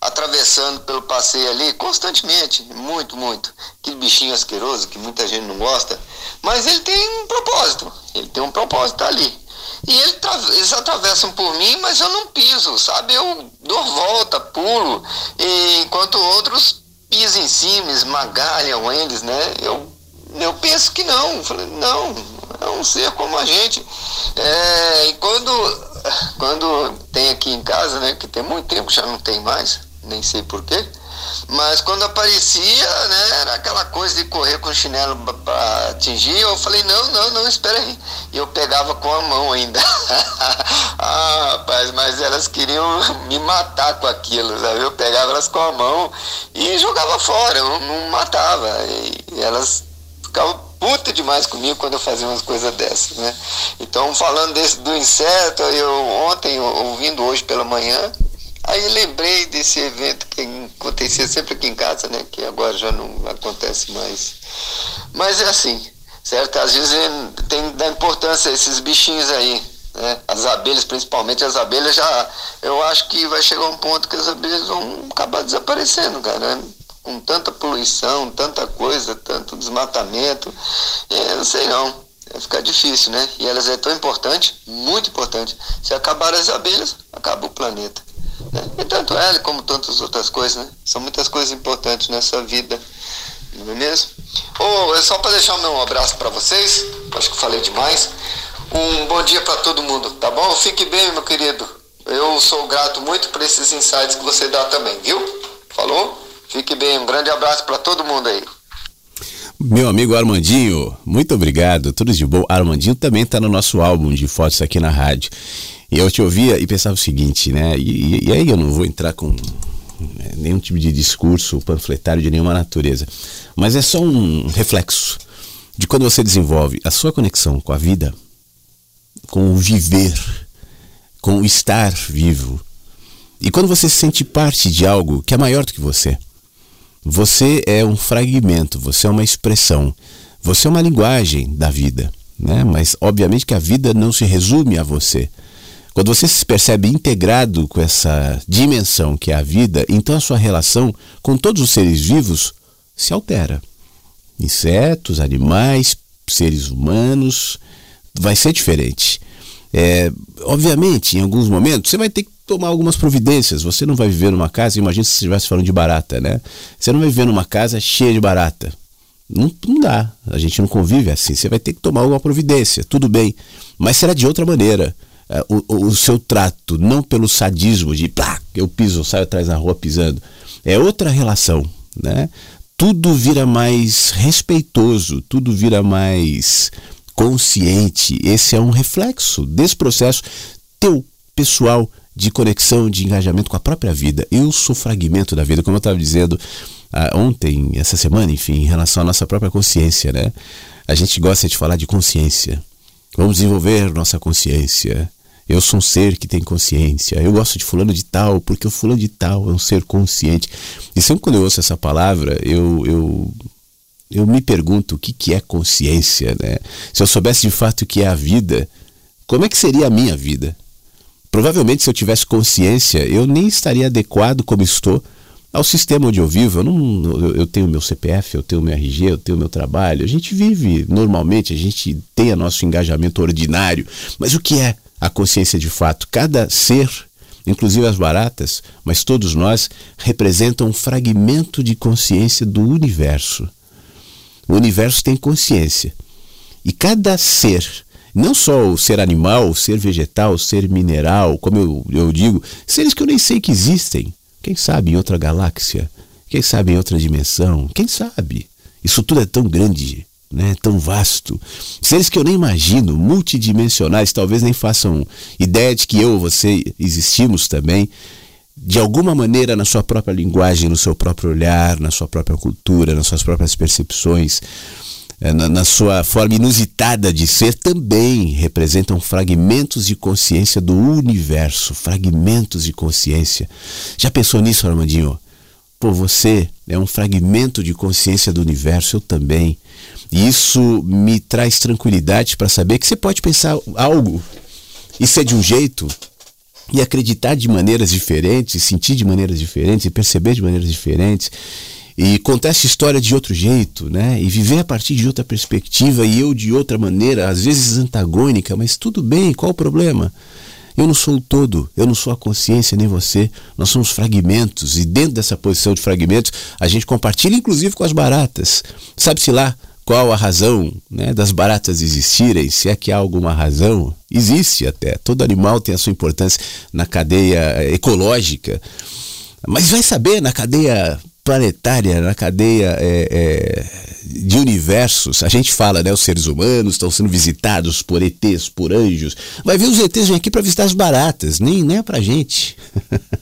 atravessando pelo passeio ali constantemente, muito, muito. Aquele bichinho asqueroso que muita gente não gosta, mas ele tem um propósito, ele tem um propósito ali. E ele, eles atravessam por mim, mas eu não piso, sabe? Eu dou volta, pulo, enquanto outros pisam em cima, esmagalham eles, né? Eu, eu penso que não, falei, não, é um ser como a gente. É, e quando, quando tem aqui em casa, né, que tem muito tempo, já não tem mais, nem sei porquê. Mas quando aparecia, né, era aquela coisa de correr com o chinelo para atingir. Eu falei, não, não, não, espera aí. E eu pegava com a mão ainda. ah, rapaz, mas elas queriam me matar com aquilo, sabe? Eu pegava elas com a mão e jogava fora, eu não matava. E elas ficavam puta demais comigo quando eu fazia umas coisas dessas, né? Então, falando desse, do inseto, eu ontem, ouvindo hoje pela manhã, Aí lembrei desse evento que acontecia sempre aqui em casa, né? Que agora já não acontece mais. Mas é assim, certo? Às vezes tem da importância esses bichinhos aí, né? As abelhas, principalmente as abelhas, já eu acho que vai chegar um ponto que as abelhas vão acabar desaparecendo, cara. Né? Com tanta poluição, tanta coisa, tanto desmatamento, é, não sei não. Vai ficar difícil, né? E elas é tão importante, muito importante. Se acabar as abelhas, acaba o planeta. E tanto ela como tantas outras coisas, né? São muitas coisas importantes nessa vida, não é mesmo? Oh, é só para deixar meu abraço para vocês, acho que falei demais. Um bom dia para todo mundo, tá bom? Fique bem, meu querido. Eu sou grato muito por esses insights que você dá também, viu? Falou? Fique bem, um grande abraço para todo mundo aí. Meu amigo Armandinho, muito obrigado, tudo de bom. Armandinho também está no nosso álbum de fotos aqui na rádio. E eu te ouvia e pensava o seguinte, né? E, e aí eu não vou entrar com né, nenhum tipo de discurso panfletário de nenhuma natureza, mas é só um reflexo de quando você desenvolve a sua conexão com a vida, com o viver, com o estar vivo, e quando você se sente parte de algo que é maior do que você. Você é um fragmento, você é uma expressão, você é uma linguagem da vida, né? Mas obviamente que a vida não se resume a você. Quando você se percebe integrado com essa dimensão que é a vida, então a sua relação com todos os seres vivos se altera. Insetos, animais, seres humanos, vai ser diferente. É, obviamente, em alguns momentos, você vai ter que tomar algumas providências. Você não vai viver numa casa, imagina se você estivesse falando de barata, né? Você não vai viver numa casa cheia de barata. Não, não dá. A gente não convive assim. Você vai ter que tomar alguma providência. Tudo bem. Mas será de outra maneira. É, o, o, seu trato, não pelo sadismo de plá, eu piso, saio atrás na rua pisando. É outra relação, né? Tudo vira mais respeitoso, tudo vira mais consciente. Esse é um reflexo desse processo teu pessoal de conexão, de engajamento com a própria vida. Eu sou fragmento da vida, como eu estava dizendo ah, ontem, essa semana, enfim, em relação à nossa própria consciência, né? A gente gosta de falar de consciência. Vamos desenvolver nossa consciência. Eu sou um ser que tem consciência. Eu gosto de fulano de tal, porque o fulano de tal é um ser consciente. E sempre quando eu ouço essa palavra, eu, eu, eu me pergunto o que, que é consciência, né? Se eu soubesse de fato o que é a vida, como é que seria a minha vida? Provavelmente, se eu tivesse consciência, eu nem estaria adequado como estou ao sistema onde eu vivo. Eu, não, eu tenho meu CPF, eu tenho meu RG, eu tenho meu trabalho. A gente vive normalmente, a gente tem o nosso engajamento ordinário. Mas o que é a consciência de fato? Cada ser, inclusive as baratas, mas todos nós, representam um fragmento de consciência do universo. O universo tem consciência. E cada ser não só o ser animal, o ser vegetal, o ser mineral, como eu, eu digo, seres que eu nem sei que existem. Quem sabe em outra galáxia? Quem sabe em outra dimensão? Quem sabe? Isso tudo é tão grande, né? tão vasto. Seres que eu nem imagino, multidimensionais, talvez nem façam ideia de que eu ou você existimos também. De alguma maneira, na sua própria linguagem, no seu próprio olhar, na sua própria cultura, nas suas próprias percepções. É, na, na, sua forma inusitada de ser, também representam fragmentos de consciência do universo, fragmentos de consciência. Já pensou nisso, Armandinho? Pô, você é um fragmento de consciência do universo, eu também. E isso me traz tranquilidade para saber que você pode pensar algo e ser de um jeito e acreditar de maneiras diferentes, sentir de maneiras diferentes e perceber de maneiras diferentes e contar essa história de outro jeito, né? E viver a partir de outra perspectiva e eu de outra maneira, às vezes antagônica, mas tudo bem, qual o problema? Eu não sou o todo, eu não sou a consciência nem você, nós somos fragmentos e dentro dessa posição de fragmentos a gente compartilha inclusive com as baratas. Sabe-se lá qual a razão né, das baratas existirem, se é que há alguma razão, existe até. Todo animal tem a sua importância na cadeia ecológica. Mas vai saber na cadeia planetária, na cadeia é, é, de universos. A gente fala, né? Os seres humanos estão sendo visitados por ETs, por anjos. Vai ver os ETs vêm aqui para visitar as baratas, nem, nem é pra gente.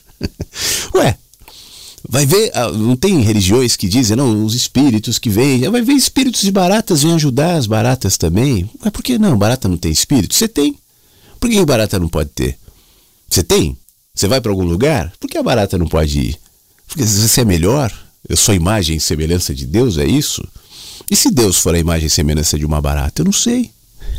Ué, vai ver, ah, não tem religiões que dizem, não, os espíritos que vêm, vai ver espíritos de baratas vêm ajudar as baratas também. Mas por que não? Barata não tem espírito? Você tem. Por que barata não pode ter? Você tem? Você vai para algum lugar? Por que a barata não pode ir? Porque você é melhor, eu sou imagem e semelhança de Deus, é isso? E se Deus for a imagem e semelhança de uma barata? Eu não sei.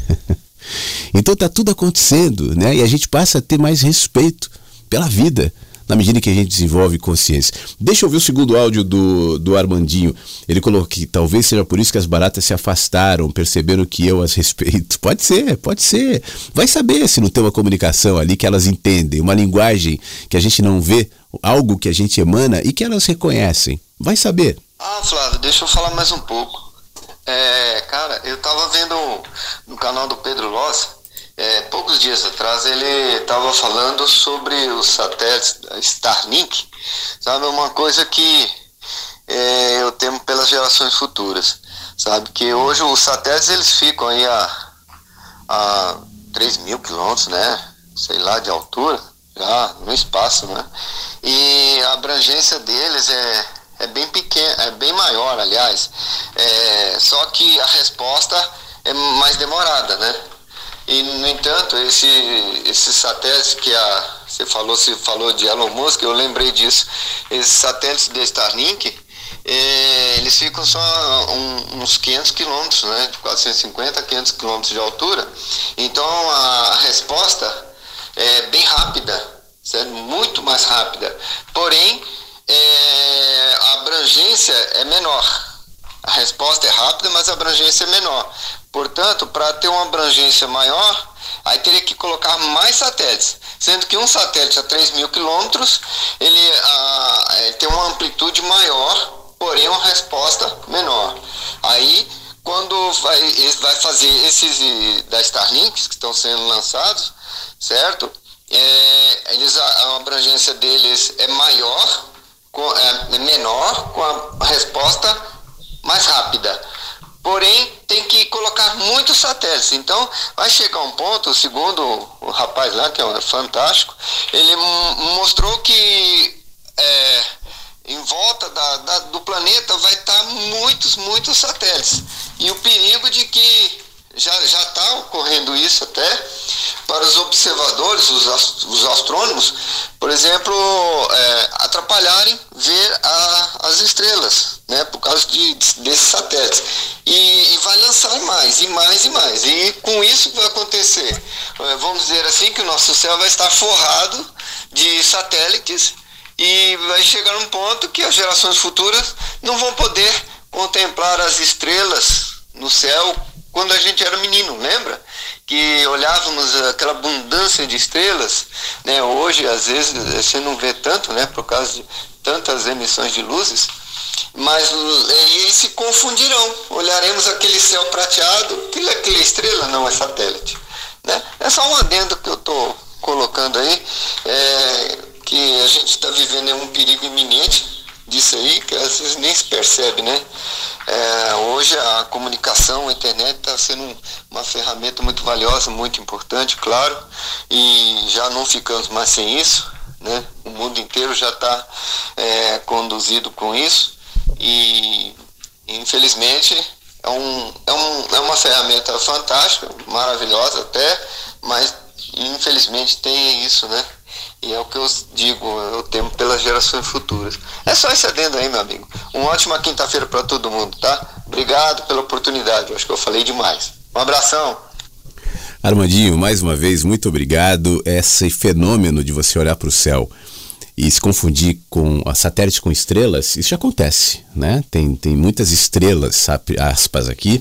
então está tudo acontecendo, né? E a gente passa a ter mais respeito pela vida na medida que a gente desenvolve consciência. Deixa eu ver o segundo áudio do, do Armandinho. Ele colocou que talvez seja por isso que as baratas se afastaram, perceberam que eu as respeito. Pode ser, pode ser. Vai saber se não tem uma comunicação ali que elas entendem, uma linguagem que a gente não vê, algo que a gente emana e que elas reconhecem. Vai saber. Ah, Flávio, deixa eu falar mais um pouco. É, cara, eu tava vendo no canal do Pedro Loss é, poucos dias atrás ele estava falando sobre os satélites Starlink, sabe? Uma coisa que é, eu temo pelas gerações futuras, sabe? Que hoje os satélites eles ficam aí a, a 3 mil quilômetros, né? Sei lá, de altura, já no espaço, né? E a abrangência deles é, é bem pequena, é bem maior, aliás. É, só que a resposta é mais demorada, né? E, no entanto, esse, esse satélite que a, você falou, se falou de Elon Musk, eu lembrei disso. Esses satélites de Starlink, é, eles ficam só um, uns 500 quilômetros, né, de 450 a 500 quilômetros de altura. Então a resposta é bem rápida, certo? muito mais rápida. Porém, é, a abrangência é menor. A resposta é rápida, mas a abrangência é menor. Portanto, para ter uma abrangência maior, aí teria que colocar mais satélites. Sendo que um satélite a 3 mil quilômetros, ele, ele tem uma amplitude maior, porém uma resposta menor. Aí, quando vai, vai fazer esses da Starlink que estão sendo lançados, certo? É, eles, a abrangência deles é maior, com, é menor, com a resposta mais rápida. Porém, tem que colocar muitos satélites. Então, vai chegar um ponto, segundo o rapaz lá, que é fantástico, ele mostrou que é, em volta da, da, do planeta vai estar muitos, muitos satélites. E o perigo de que já está ocorrendo isso até para os observadores, os, os astrônomos, por exemplo, é, atrapalharem ver a, as estrelas, né, por causa de, desses satélites. E, e, vai lançar mais, e mais, e mais. E com isso vai acontecer, é, vamos dizer assim, que o nosso céu vai estar forrado de satélites e vai chegar um ponto que as gerações futuras não vão poder contemplar as estrelas no céu quando a gente era menino, lembra? Que olhávamos aquela abundância de estrelas, né? Hoje, às vezes, você não vê tanto, né? Por causa de tantas emissões de luzes, mas eles se confundirão. Olharemos aquele céu prateado, aquilo é aquela estrela, não é satélite. Né? É só um adendo que eu estou colocando aí, é, que a gente está vivendo um perigo iminente disso aí, que às vezes nem se percebe, né? É, hoje a comunicação, a internet está sendo uma ferramenta muito valiosa, muito importante, claro, e já não ficamos mais sem isso, né? O mundo inteiro já está é, conduzido com isso e infelizmente é, um, é, um, é uma ferramenta fantástica, maravilhosa até, mas infelizmente tem isso, né? E é o que eu digo, eu temo pelas gerações futuras. É só esse adendo aí, meu amigo. Uma ótima quinta-feira para todo mundo, tá? Obrigado pela oportunidade. Eu acho que eu falei demais. Um abração. Armandinho, mais uma vez, muito obrigado. Esse fenômeno de você olhar para o céu e se confundir com a satélite com estrelas, isso já acontece, né? Tem, tem muitas estrelas, aspas aqui,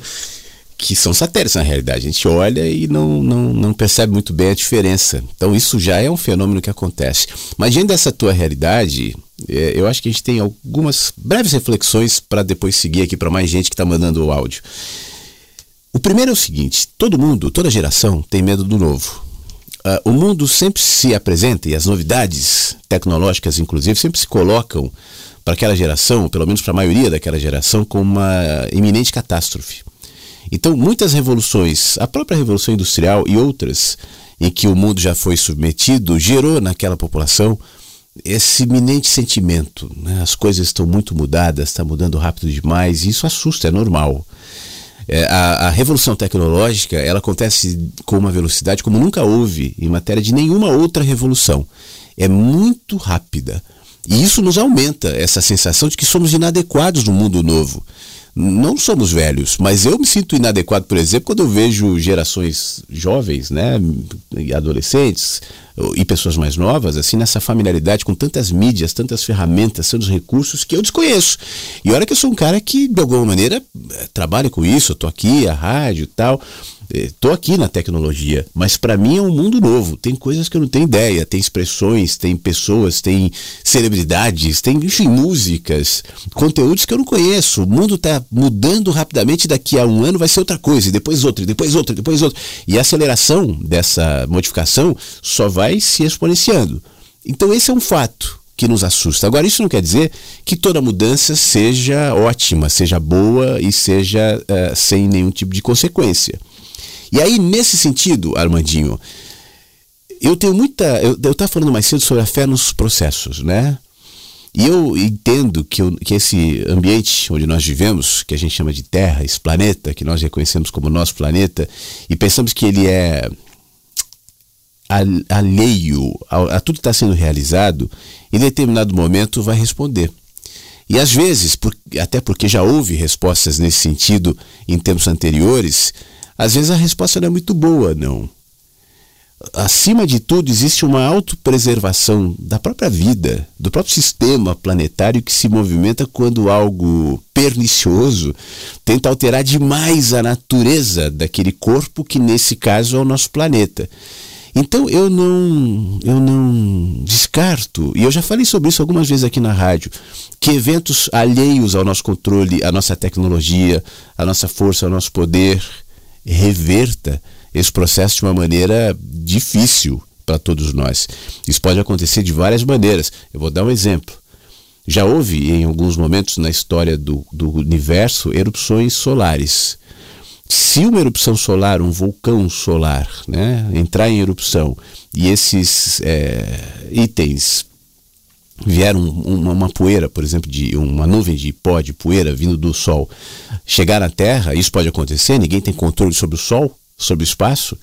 que são satélites na realidade. A gente olha e não, não, não percebe muito bem a diferença. Então isso já é um fenômeno que acontece. Mas diante dessa tua realidade, é, eu acho que a gente tem algumas breves reflexões para depois seguir aqui para mais gente que está mandando o áudio. O primeiro é o seguinte: todo mundo, toda geração tem medo do novo. Uh, o mundo sempre se apresenta e as novidades tecnológicas, inclusive, sempre se colocam para aquela geração, pelo menos para a maioria daquela geração, como uma iminente catástrofe. Então, muitas revoluções, a própria Revolução Industrial e outras em que o mundo já foi submetido, gerou naquela população esse iminente sentimento. Né? As coisas estão muito mudadas, está mudando rápido demais, e isso assusta, é normal. É, a, a, revolução tecnológica ela acontece com uma velocidade como nunca houve em matéria de nenhuma outra revolução. É muito rápida. E isso nos aumenta essa sensação de que somos inadequados no mundo novo não somos velhos, mas eu me sinto inadequado, por exemplo, quando eu vejo gerações jovens, né, adolescentes e pessoas mais novas, assim, nessa familiaridade com tantas mídias, tantas ferramentas, tantos recursos que eu desconheço. E olha que eu sou um cara que, de alguma maneira, eh, trabalha com isso, eu tô aqui, a rádio e tal, estou aqui na tecnologia, mas para mim é um mundo novo. Tem coisas que eu não tenho ideia, tem expressões, tem pessoas, tem celebridades, tem enfim, músicas, conteúdos que eu não conheço. O mundo está mudando rapidamente. Daqui a um ano vai ser outra coisa, e depois outra, e depois outra, e depois outra. E a aceleração dessa modificação só vai se exponenciando. Então esse é um fato que nos assusta. Agora, isso não quer dizer que toda mudança seja ótima, seja boa e seja uh, sem nenhum tipo de consequência. E aí, nesse sentido, Armandinho, eu tenho muita. Eu estava falando mais cedo sobre a fé nos processos, né? E eu entendo que, eu, que esse ambiente onde nós vivemos, que a gente chama de Terra, esse planeta, que nós reconhecemos como nosso planeta, e pensamos que ele é alheio a, a tudo que está sendo realizado, em determinado momento vai responder. E às vezes, por, até porque já houve respostas nesse sentido em tempos anteriores, às vezes a resposta não é muito boa, não. Acima de tudo, existe uma autopreservação da própria vida, do próprio sistema planetário que se movimenta quando algo pernicioso tenta alterar demais a natureza daquele corpo que, nesse caso, é o nosso planeta. Então eu não, eu não descarto, e eu já falei sobre isso algumas vezes aqui na rádio, que eventos alheios ao nosso controle, à nossa tecnologia, à nossa força, ao nosso poder, reverta esse processo de uma maneira difícil para todos nós. Isso pode acontecer de várias maneiras. Eu vou dar um exemplo. Já houve em alguns momentos na história do, do universo erupções solares se uma erupção solar, um vulcão solar, né, entrar em erupção e esses é, itens vieram uma, uma, poeira, por exemplo, de uma nuvem de pó, de poeira vindo do Sol, chegar na Terra, isso pode acontecer, ninguém tem controle sobre o Sol, sobre o espaço.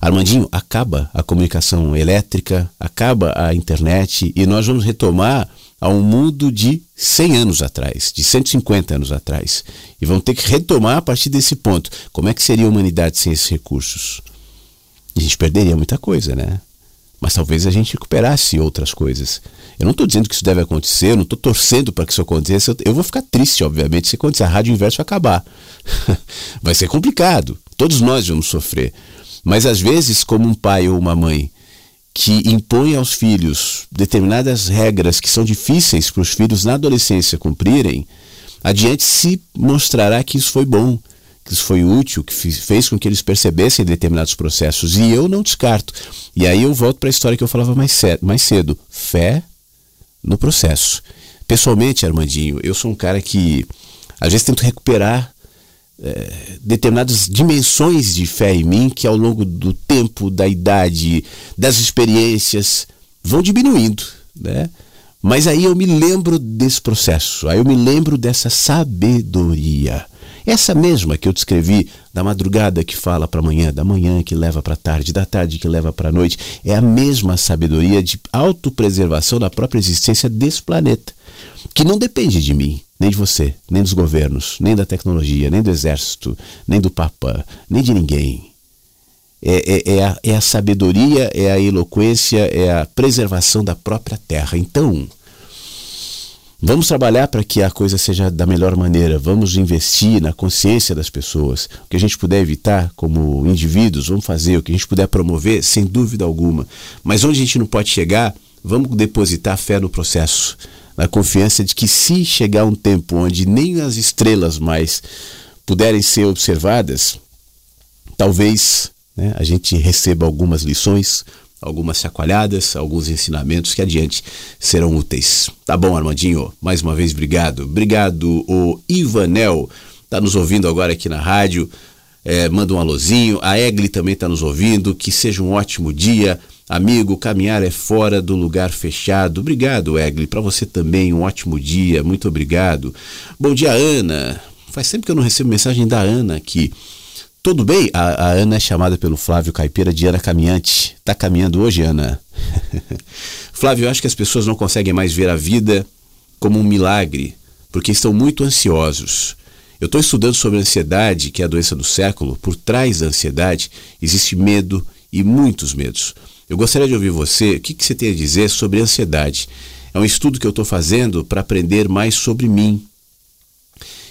Armandinho, acaba a comunicação elétrica, acaba a internet e nós vamos retomar a um mundo de 100 anos atrás, de 150 anos atrás. E vão ter que retomar a partir desse ponto. Como é que seria a humanidade sem esses recursos? a gente perderia muita coisa, né? Mas talvez a gente recuperasse outras coisas. Eu não estou dizendo que isso deve acontecer, eu não estou torcendo para que isso aconteça. Eu vou ficar triste, obviamente, se acontecer. A rádio inverso acabar. Vai ser complicado. Todos nós vamos sofrer. Mas às vezes, como um pai ou uma mãe que impõe aos filhos determinadas regras que são difíceis para os filhos na adolescência cumprirem, adiante se mostrará que isso foi bom, que isso foi útil, que fez com que eles percebessem determinados processos. E eu não descarto. E aí eu volto para a história que eu falava mais cedo, fé no processo. Pessoalmente, Armandinho, eu sou um cara que às vezes tento recuperar é, determinadas dimensões de fé em mim que ao longo do tempo, da idade, das experiências vão diminuindo, né? Mas aí eu me lembro desse processo, aí eu me lembro dessa sabedoria. Essa mesma que eu descrevi da madrugada que fala para amanhã, da manhã que leva para tarde, da tarde que leva para noite, é a mesma sabedoria de autopreservação da própria existência desse planeta, que não depende de mim, nem de você, nem dos governos, nem da tecnologia, nem do exército, nem do Papa, nem de ninguém. É, é, é, a, é a sabedoria, é a eloquência, é a preservação da própria terra. Então, Vamos trabalhar para que a coisa seja da melhor maneira. Vamos investir na consciência das pessoas. O que a gente puder evitar como indivíduos, vamos fazer. O que a gente puder promover, sem dúvida alguma. Mas onde a gente não pode chegar, vamos depositar fé no processo na confiança de que se chegar um tempo onde nem as estrelas mais puderem ser observadas, talvez né, a gente receba algumas lições, algumas chacoalhadas, alguns ensinamentos que adiante serão úteis. Tá bom, Armandinho? Mais uma vez, obrigado. Obrigado, o Ivanel, está nos ouvindo agora aqui na rádio. É, manda um alôzinho. A Egli também está nos ouvindo. Que seja um ótimo dia. Amigo, caminhar é fora do lugar fechado. Obrigado, Egli. Para você também, um ótimo dia. Muito obrigado. Bom dia, Ana. Faz tempo que eu não recebo mensagem da Ana aqui. Tudo bem? A, a Ana é chamada pelo Flávio Caipira de Ana Caminhante. Tá caminhando hoje, Ana? Flávio, eu acho que as pessoas não conseguem mais ver a vida como um milagre, porque estão muito ansiosos. Eu estou estudando sobre a ansiedade, que é a doença do século. Por trás da ansiedade existe medo e muitos medos. Eu gostaria de ouvir você, o que, que você tem a dizer sobre ansiedade? É um estudo que eu estou fazendo para aprender mais sobre mim.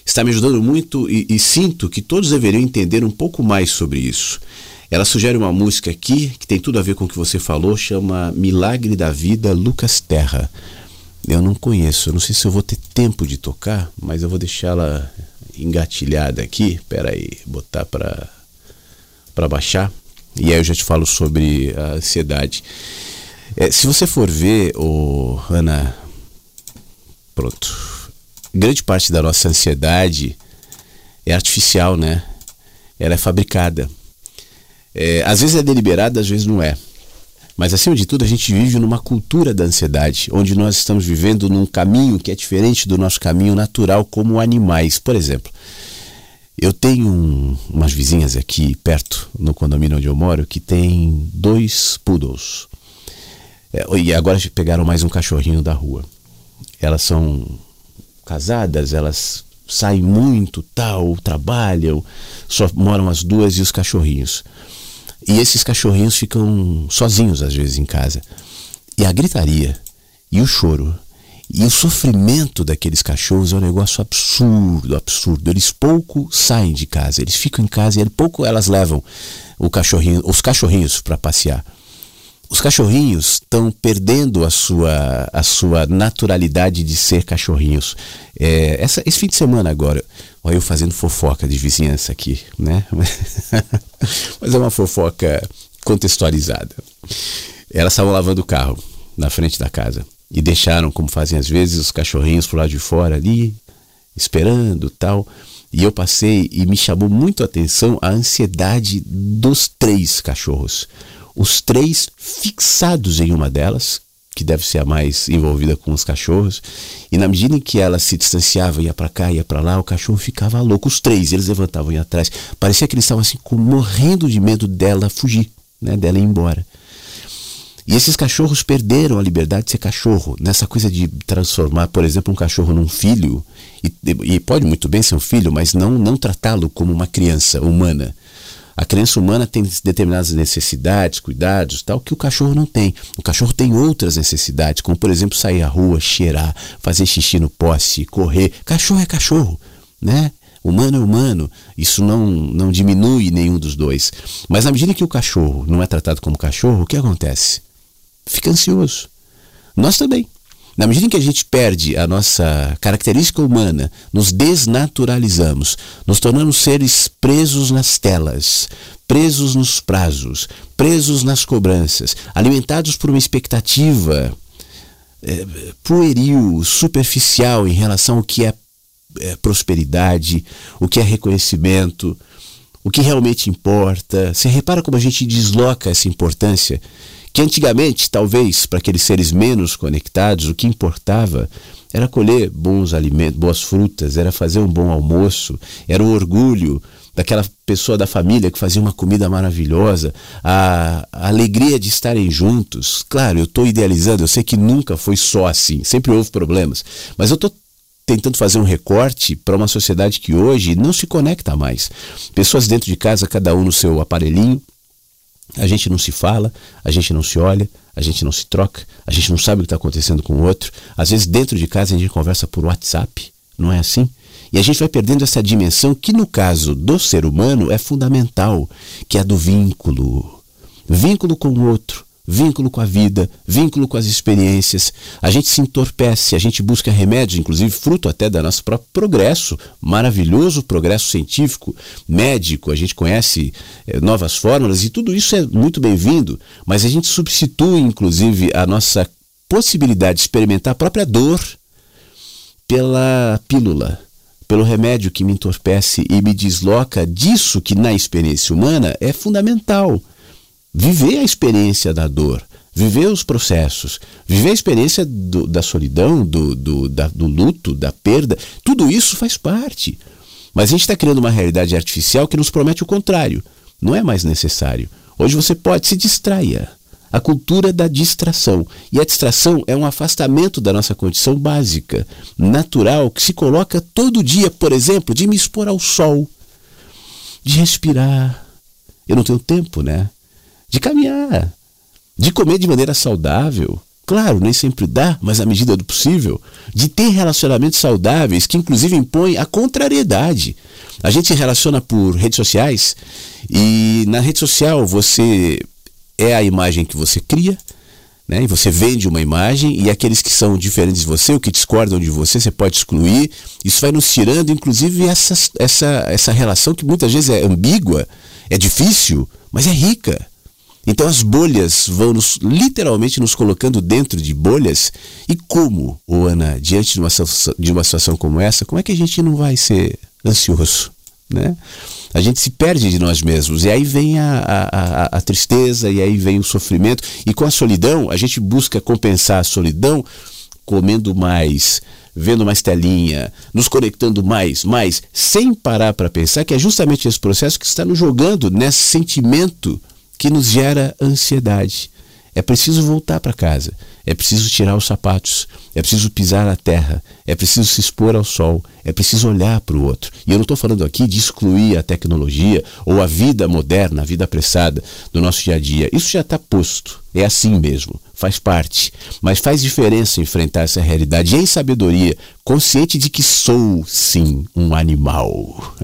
Está me ajudando muito e, e sinto que todos deveriam entender um pouco mais sobre isso. Ela sugere uma música aqui que tem tudo a ver com o que você falou, chama Milagre da Vida, Lucas Terra. Eu não conheço, eu não sei se eu vou ter tempo de tocar, mas eu vou deixá-la engatilhada aqui. Espera aí, botar para para baixar. E aí eu já te falo sobre a ansiedade. É, se você for ver, oh, Ana, pronto. Grande parte da nossa ansiedade é artificial, né? Ela é fabricada. É, às vezes é deliberada, às vezes não é. Mas acima de tudo, a gente vive numa cultura da ansiedade, onde nós estamos vivendo num caminho que é diferente do nosso caminho natural como animais. Por exemplo, eu tenho um, umas vizinhas aqui perto, no condomínio onde eu moro, que tem dois poodles. É, e agora pegaram mais um cachorrinho da rua. Elas são casadas, elas saem muito, tal, trabalham, só moram as duas e os cachorrinhos. E esses cachorrinhos ficam sozinhos às vezes em casa. E a gritaria, e o choro, e o sofrimento daqueles cachorros é um negócio absurdo, absurdo. Eles pouco saem de casa, eles ficam em casa e pouco elas levam o cachorrinho, os cachorrinhos para passear. Os cachorrinhos estão perdendo a sua, a sua naturalidade de ser cachorrinhos. É, essa, esse fim de semana agora, olha eu fazendo fofoca de vizinhança aqui, né? Mas é uma fofoca contextualizada. Elas estavam lavando o carro na frente da casa e deixaram, como fazem às vezes, os cachorrinhos pro lado de fora ali, esperando tal. E eu passei e me chamou muito a atenção a ansiedade dos três cachorros os três fixados em uma delas, que deve ser a mais envolvida com os cachorros, e na medida em que ela se distanciava, ia para cá, ia para lá, o cachorro ficava louco. Os três, eles levantavam e atrás. Parecia que eles estavam assim, morrendo de medo dela fugir, né, dela ir embora. E esses cachorros perderam a liberdade de ser cachorro, nessa coisa de transformar, por exemplo, um cachorro num filho, e, e pode muito bem ser um filho, mas não, não tratá-lo como uma criança humana. A criança humana tem determinadas necessidades, cuidados, tal, que o cachorro não tem. O cachorro tem outras necessidades, como por exemplo sair à rua, cheirar, fazer xixi no poste, correr. Cachorro é cachorro, né? Humano é humano. Isso não, não diminui nenhum dos dois. Mas na medida que o cachorro não é tratado como cachorro, o que acontece? Fica ansioso. Nós também. Na medida em que a gente perde a nossa característica humana, nos desnaturalizamos, nos tornamos seres presos nas telas, presos nos prazos, presos nas cobranças, alimentados por uma expectativa é, pueril, superficial em relação ao que é, é prosperidade, o que é reconhecimento, o que realmente importa. Você repara como a gente desloca essa importância que antigamente, talvez, para aqueles seres menos conectados, o que importava era colher bons alimentos, boas frutas, era fazer um bom almoço, era o orgulho daquela pessoa da família que fazia uma comida maravilhosa, a, a alegria de estarem juntos. Claro, eu estou idealizando, eu sei que nunca foi só assim, sempre houve problemas, mas eu estou tentando fazer um recorte para uma sociedade que hoje não se conecta mais. Pessoas dentro de casa, cada um no seu aparelhinho, a gente não se fala, a gente não se olha, a gente não se troca, a gente não sabe o que está acontecendo com o outro. Às vezes, dentro de casa, a gente conversa por WhatsApp, não é assim? E a gente vai perdendo essa dimensão que, no caso do ser humano, é fundamental, que é a do vínculo. Vínculo com o outro, vínculo com a vida, vínculo com as experiências. A gente se entorpece, a gente busca remédios, inclusive fruto até da nosso próprio progresso, maravilhoso progresso científico, médico, a gente conhece é, novas fórmulas e tudo isso é muito bem-vindo, mas a gente substitui, inclusive, a nossa possibilidade de experimentar a própria dor pela pílula pelo remédio que me entorpece e me desloca disso que na experiência humana é fundamental viver a experiência da dor, viver os processos, viver a experiência do, da solidão, do, do, da, do luto, da perda, tudo isso faz parte. Mas a gente está criando uma realidade artificial que nos promete o contrário. Não é mais necessário. Hoje você pode se distrair. A cultura da distração. E a distração é um afastamento da nossa condição básica, natural, que se coloca todo dia, por exemplo, de me expor ao sol, de respirar. Eu não tenho tempo, né? De caminhar, de comer de maneira saudável. Claro, nem sempre dá, mas à medida do possível, de ter relacionamentos saudáveis que inclusive impõem a contrariedade. A gente se relaciona por redes sociais e na rede social você é a imagem que você cria, né? E você vende uma imagem e aqueles que são diferentes de você, ou que discordam de você, você pode excluir. Isso vai nos tirando, inclusive, essa, essa, essa relação que muitas vezes é ambígua, é difícil, mas é rica. Então as bolhas vão nos, literalmente nos colocando dentro de bolhas. E como, oh Ana, diante de uma, de uma situação como essa, como é que a gente não vai ser ansioso? Né? A gente se perde de nós mesmos. E aí vem a, a, a, a tristeza, e aí vem o sofrimento. E com a solidão, a gente busca compensar a solidão comendo mais, vendo mais telinha, nos conectando mais, mais, sem parar para pensar que é justamente esse processo que está nos jogando nesse sentimento que nos gera ansiedade. É preciso voltar para casa, é preciso tirar os sapatos, é preciso pisar na terra, é preciso se expor ao sol, é preciso olhar para o outro. E eu não estou falando aqui de excluir a tecnologia ou a vida moderna, a vida apressada do nosso dia a dia. Isso já está posto, é assim mesmo, faz parte. Mas faz diferença enfrentar essa realidade em sabedoria, consciente de que sou, sim, um animal.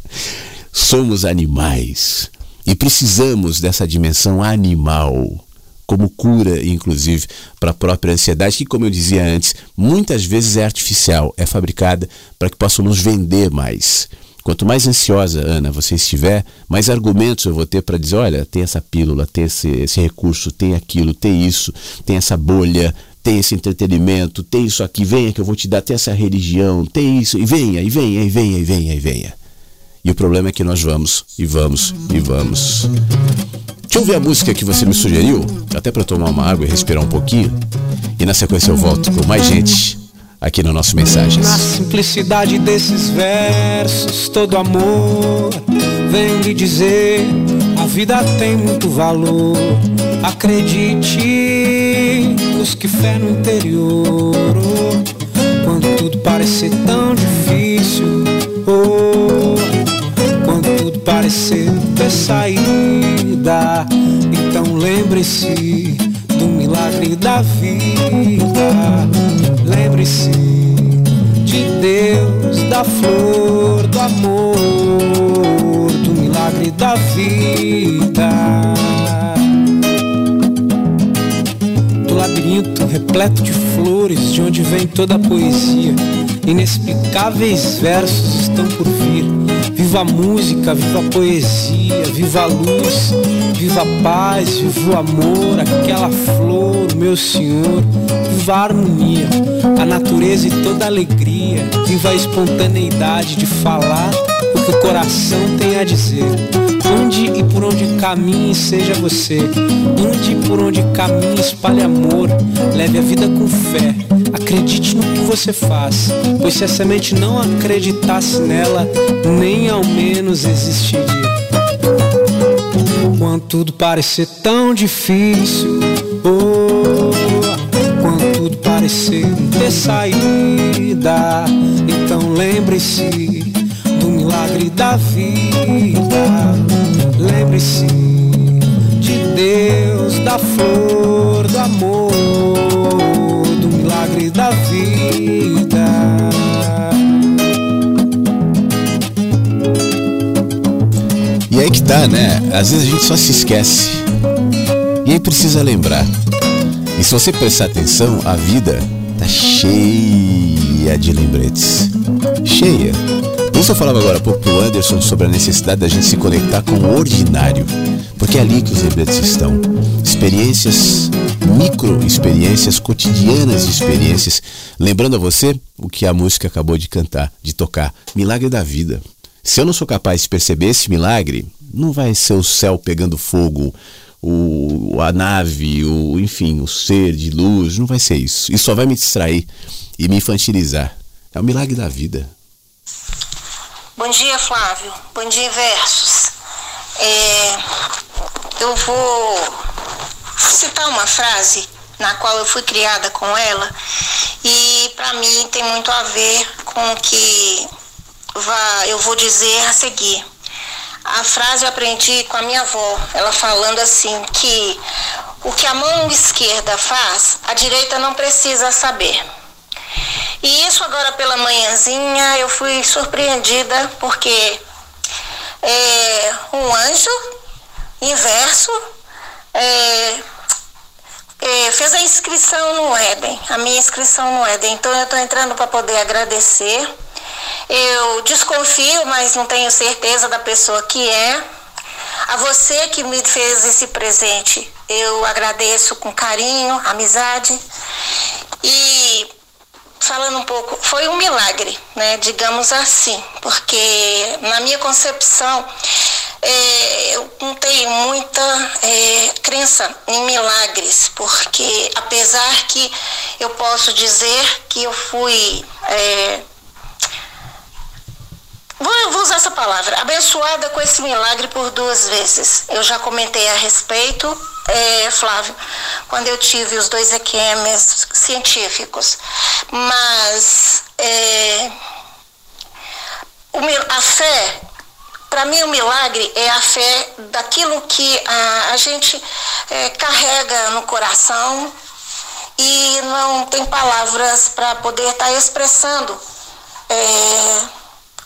Somos animais e precisamos dessa dimensão animal como cura, inclusive, para a própria ansiedade, que, como eu dizia antes, muitas vezes é artificial, é fabricada para que possam nos vender mais. Quanto mais ansiosa, Ana, você estiver, mais argumentos eu vou ter para dizer: olha, tem essa pílula, tem esse, esse recurso, tem aquilo, tem isso, tem essa bolha, tem esse entretenimento, tem isso aqui, venha que eu vou te dar, tem essa religião, tem isso, e venha, e venha, e venha, e venha, e venha. E o problema é que nós vamos, e vamos, e vamos. Deixa eu ouvir a música que você me sugeriu, até para tomar uma água e respirar um pouquinho. E na sequência eu volto com mais gente aqui no nosso Mensagens. Na simplicidade desses versos, todo amor vem lhe dizer: a vida tem muito valor. Acredite, busque fé no interior. Oh, quando tudo parecer tão difícil, oh, parecer ter saída, então lembre-se do milagre da vida. Lembre-se de Deus, da flor, do amor, do milagre da vida. Do labirinto repleto de flores, de onde vem toda a poesia. Inexplicáveis versos estão por vir. Viva a música, viva a poesia, viva a luz, viva a paz, viva o amor, aquela flor, meu Senhor. Viva a harmonia, a natureza e toda a alegria. Viva a espontaneidade de falar que o coração tem a dizer. Onde e por onde caminhe, seja você. Onde e por onde caminhe, espalhe amor. Leve a vida com fé. Acredite no que você faz. Pois se a semente não acreditasse nela, nem ao menos existiria. Quando tudo parecer tão difícil, oh, quando tudo parecer ter saída, então lembre-se milagre da vida. Lembre-se de Deus, da flor, do amor, do milagre da vida. E aí que tá, né? Às vezes a gente só se esquece. E aí precisa lembrar. E se você prestar atenção, a vida tá cheia de lembretes. Cheia. Isso eu falava agora há pouco pro Anderson sobre a necessidade da gente se conectar com o ordinário. Porque é ali que os lembretes estão. Experiências, micro experiências, cotidianas experiências. Lembrando a você o que a música acabou de cantar, de tocar. Milagre da vida. Se eu não sou capaz de perceber esse milagre, não vai ser o céu pegando fogo, o, a nave, o, enfim, o ser de luz, não vai ser isso. Isso só vai me distrair e me infantilizar. É o milagre da vida. Bom dia, Flávio. Bom dia, Versos. É, eu vou citar uma frase na qual eu fui criada com ela e para mim tem muito a ver com o que eu vou dizer a seguir. A frase eu aprendi com a minha avó, ela falando assim que o que a mão esquerda faz, a direita não precisa saber. E isso agora pela manhãzinha eu fui surpreendida porque é, um anjo inverso é, é, fez a inscrição no Éden, a minha inscrição no Éden. Então eu estou entrando para poder agradecer. Eu desconfio, mas não tenho certeza da pessoa que é. A você que me fez esse presente, eu agradeço com carinho, amizade. E falando um pouco, foi um milagre, né? Digamos assim, porque na minha concepção é, eu não tenho muita é, crença em milagres, porque apesar que eu posso dizer que eu fui é, Vou, vou, usar essa palavra, abençoada com esse milagre por duas vezes. Eu já comentei a respeito é, Flávio, quando eu tive os dois EQMs científicos. Mas é, a fé, para mim o milagre é a fé daquilo que a, a gente é, carrega no coração e não tem palavras para poder estar tá expressando é,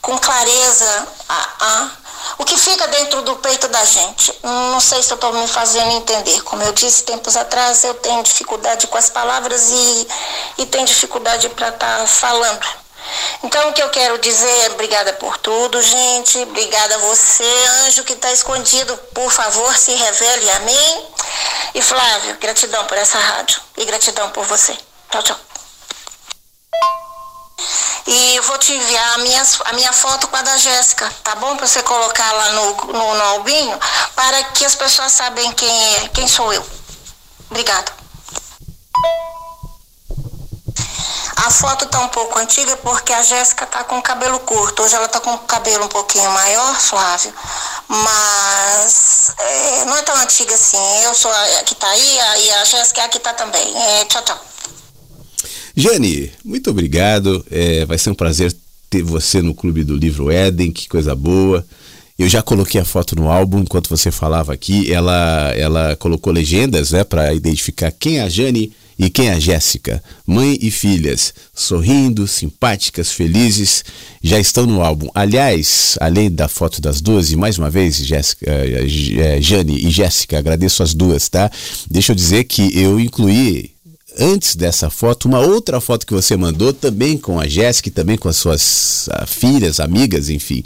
com clareza a, a, o que fica dentro do peito da gente. Não sei se eu estou me fazendo entender. Como eu disse tempos atrás, eu tenho dificuldade com as palavras e, e tenho dificuldade para estar tá falando. Então, o que eu quero dizer é obrigada por tudo, gente. Obrigada a você, anjo que está escondido. Por favor, se revele. Amém. E Flávio, gratidão por essa rádio e gratidão por você. Tchau, tchau. E eu vou te enviar a minha, a minha foto com a da Jéssica, tá bom? Para você colocar lá no, no, no albinho, para que as pessoas sabem quem é, quem sou eu. Obrigada. A foto tá um pouco antiga porque a Jéssica tá com cabelo curto. Hoje ela tá com o cabelo um pouquinho maior, Flávio. Mas é, não é tão antiga assim. Eu sou a que tá aí e a Jéssica é a que tá também. É, tchau, tchau. Jane, muito obrigado. É, vai ser um prazer ter você no Clube do Livro Éden, que coisa boa. Eu já coloquei a foto no álbum enquanto você falava aqui. Ela, ela colocou legendas né, para identificar quem é a Jane e quem é a Jéssica. Mãe e filhas, sorrindo, simpáticas, felizes, já estão no álbum. Aliás, além da foto das duas, e mais uma vez, Jéssica, eh, eh, Jane e Jéssica, agradeço as duas, tá? Deixa eu dizer que eu incluí antes dessa foto, uma outra foto que você mandou, também com a Jéssica, também com as suas uh, filhas, amigas, enfim,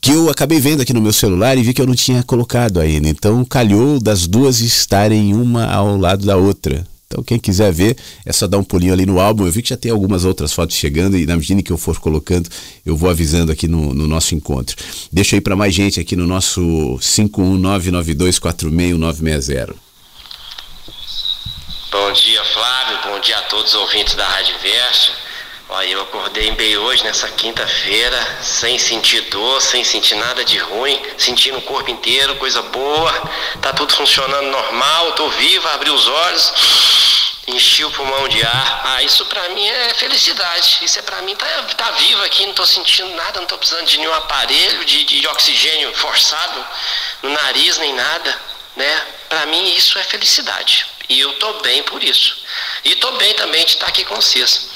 que eu acabei vendo aqui no meu celular e vi que eu não tinha colocado ainda. Então calhou das duas estarem uma ao lado da outra. Então quem quiser ver, é só dar um pulinho ali no álbum. Eu vi que já tem algumas outras fotos chegando e na medida que eu for colocando, eu vou avisando aqui no, no nosso encontro. Deixa aí para mais gente aqui no nosso 51992461960. Dia, Flávio. Bom dia a todos os ouvintes da Rádio Verso. Olha, eu acordei bem hoje, nessa quinta-feira, sem sentir dor, sem sentir nada de ruim, sentindo o corpo inteiro, coisa boa. Tá tudo funcionando normal, tô vivo, abri os olhos, enchi o pulmão de ar. Ah, isso pra mim é felicidade. Isso é pra mim, tá, tá vivo aqui, não tô sentindo nada, não tô precisando de nenhum aparelho, de, de oxigênio forçado no nariz, nem nada, né? Pra mim isso é felicidade. E eu estou bem por isso. E estou bem também de estar aqui com vocês.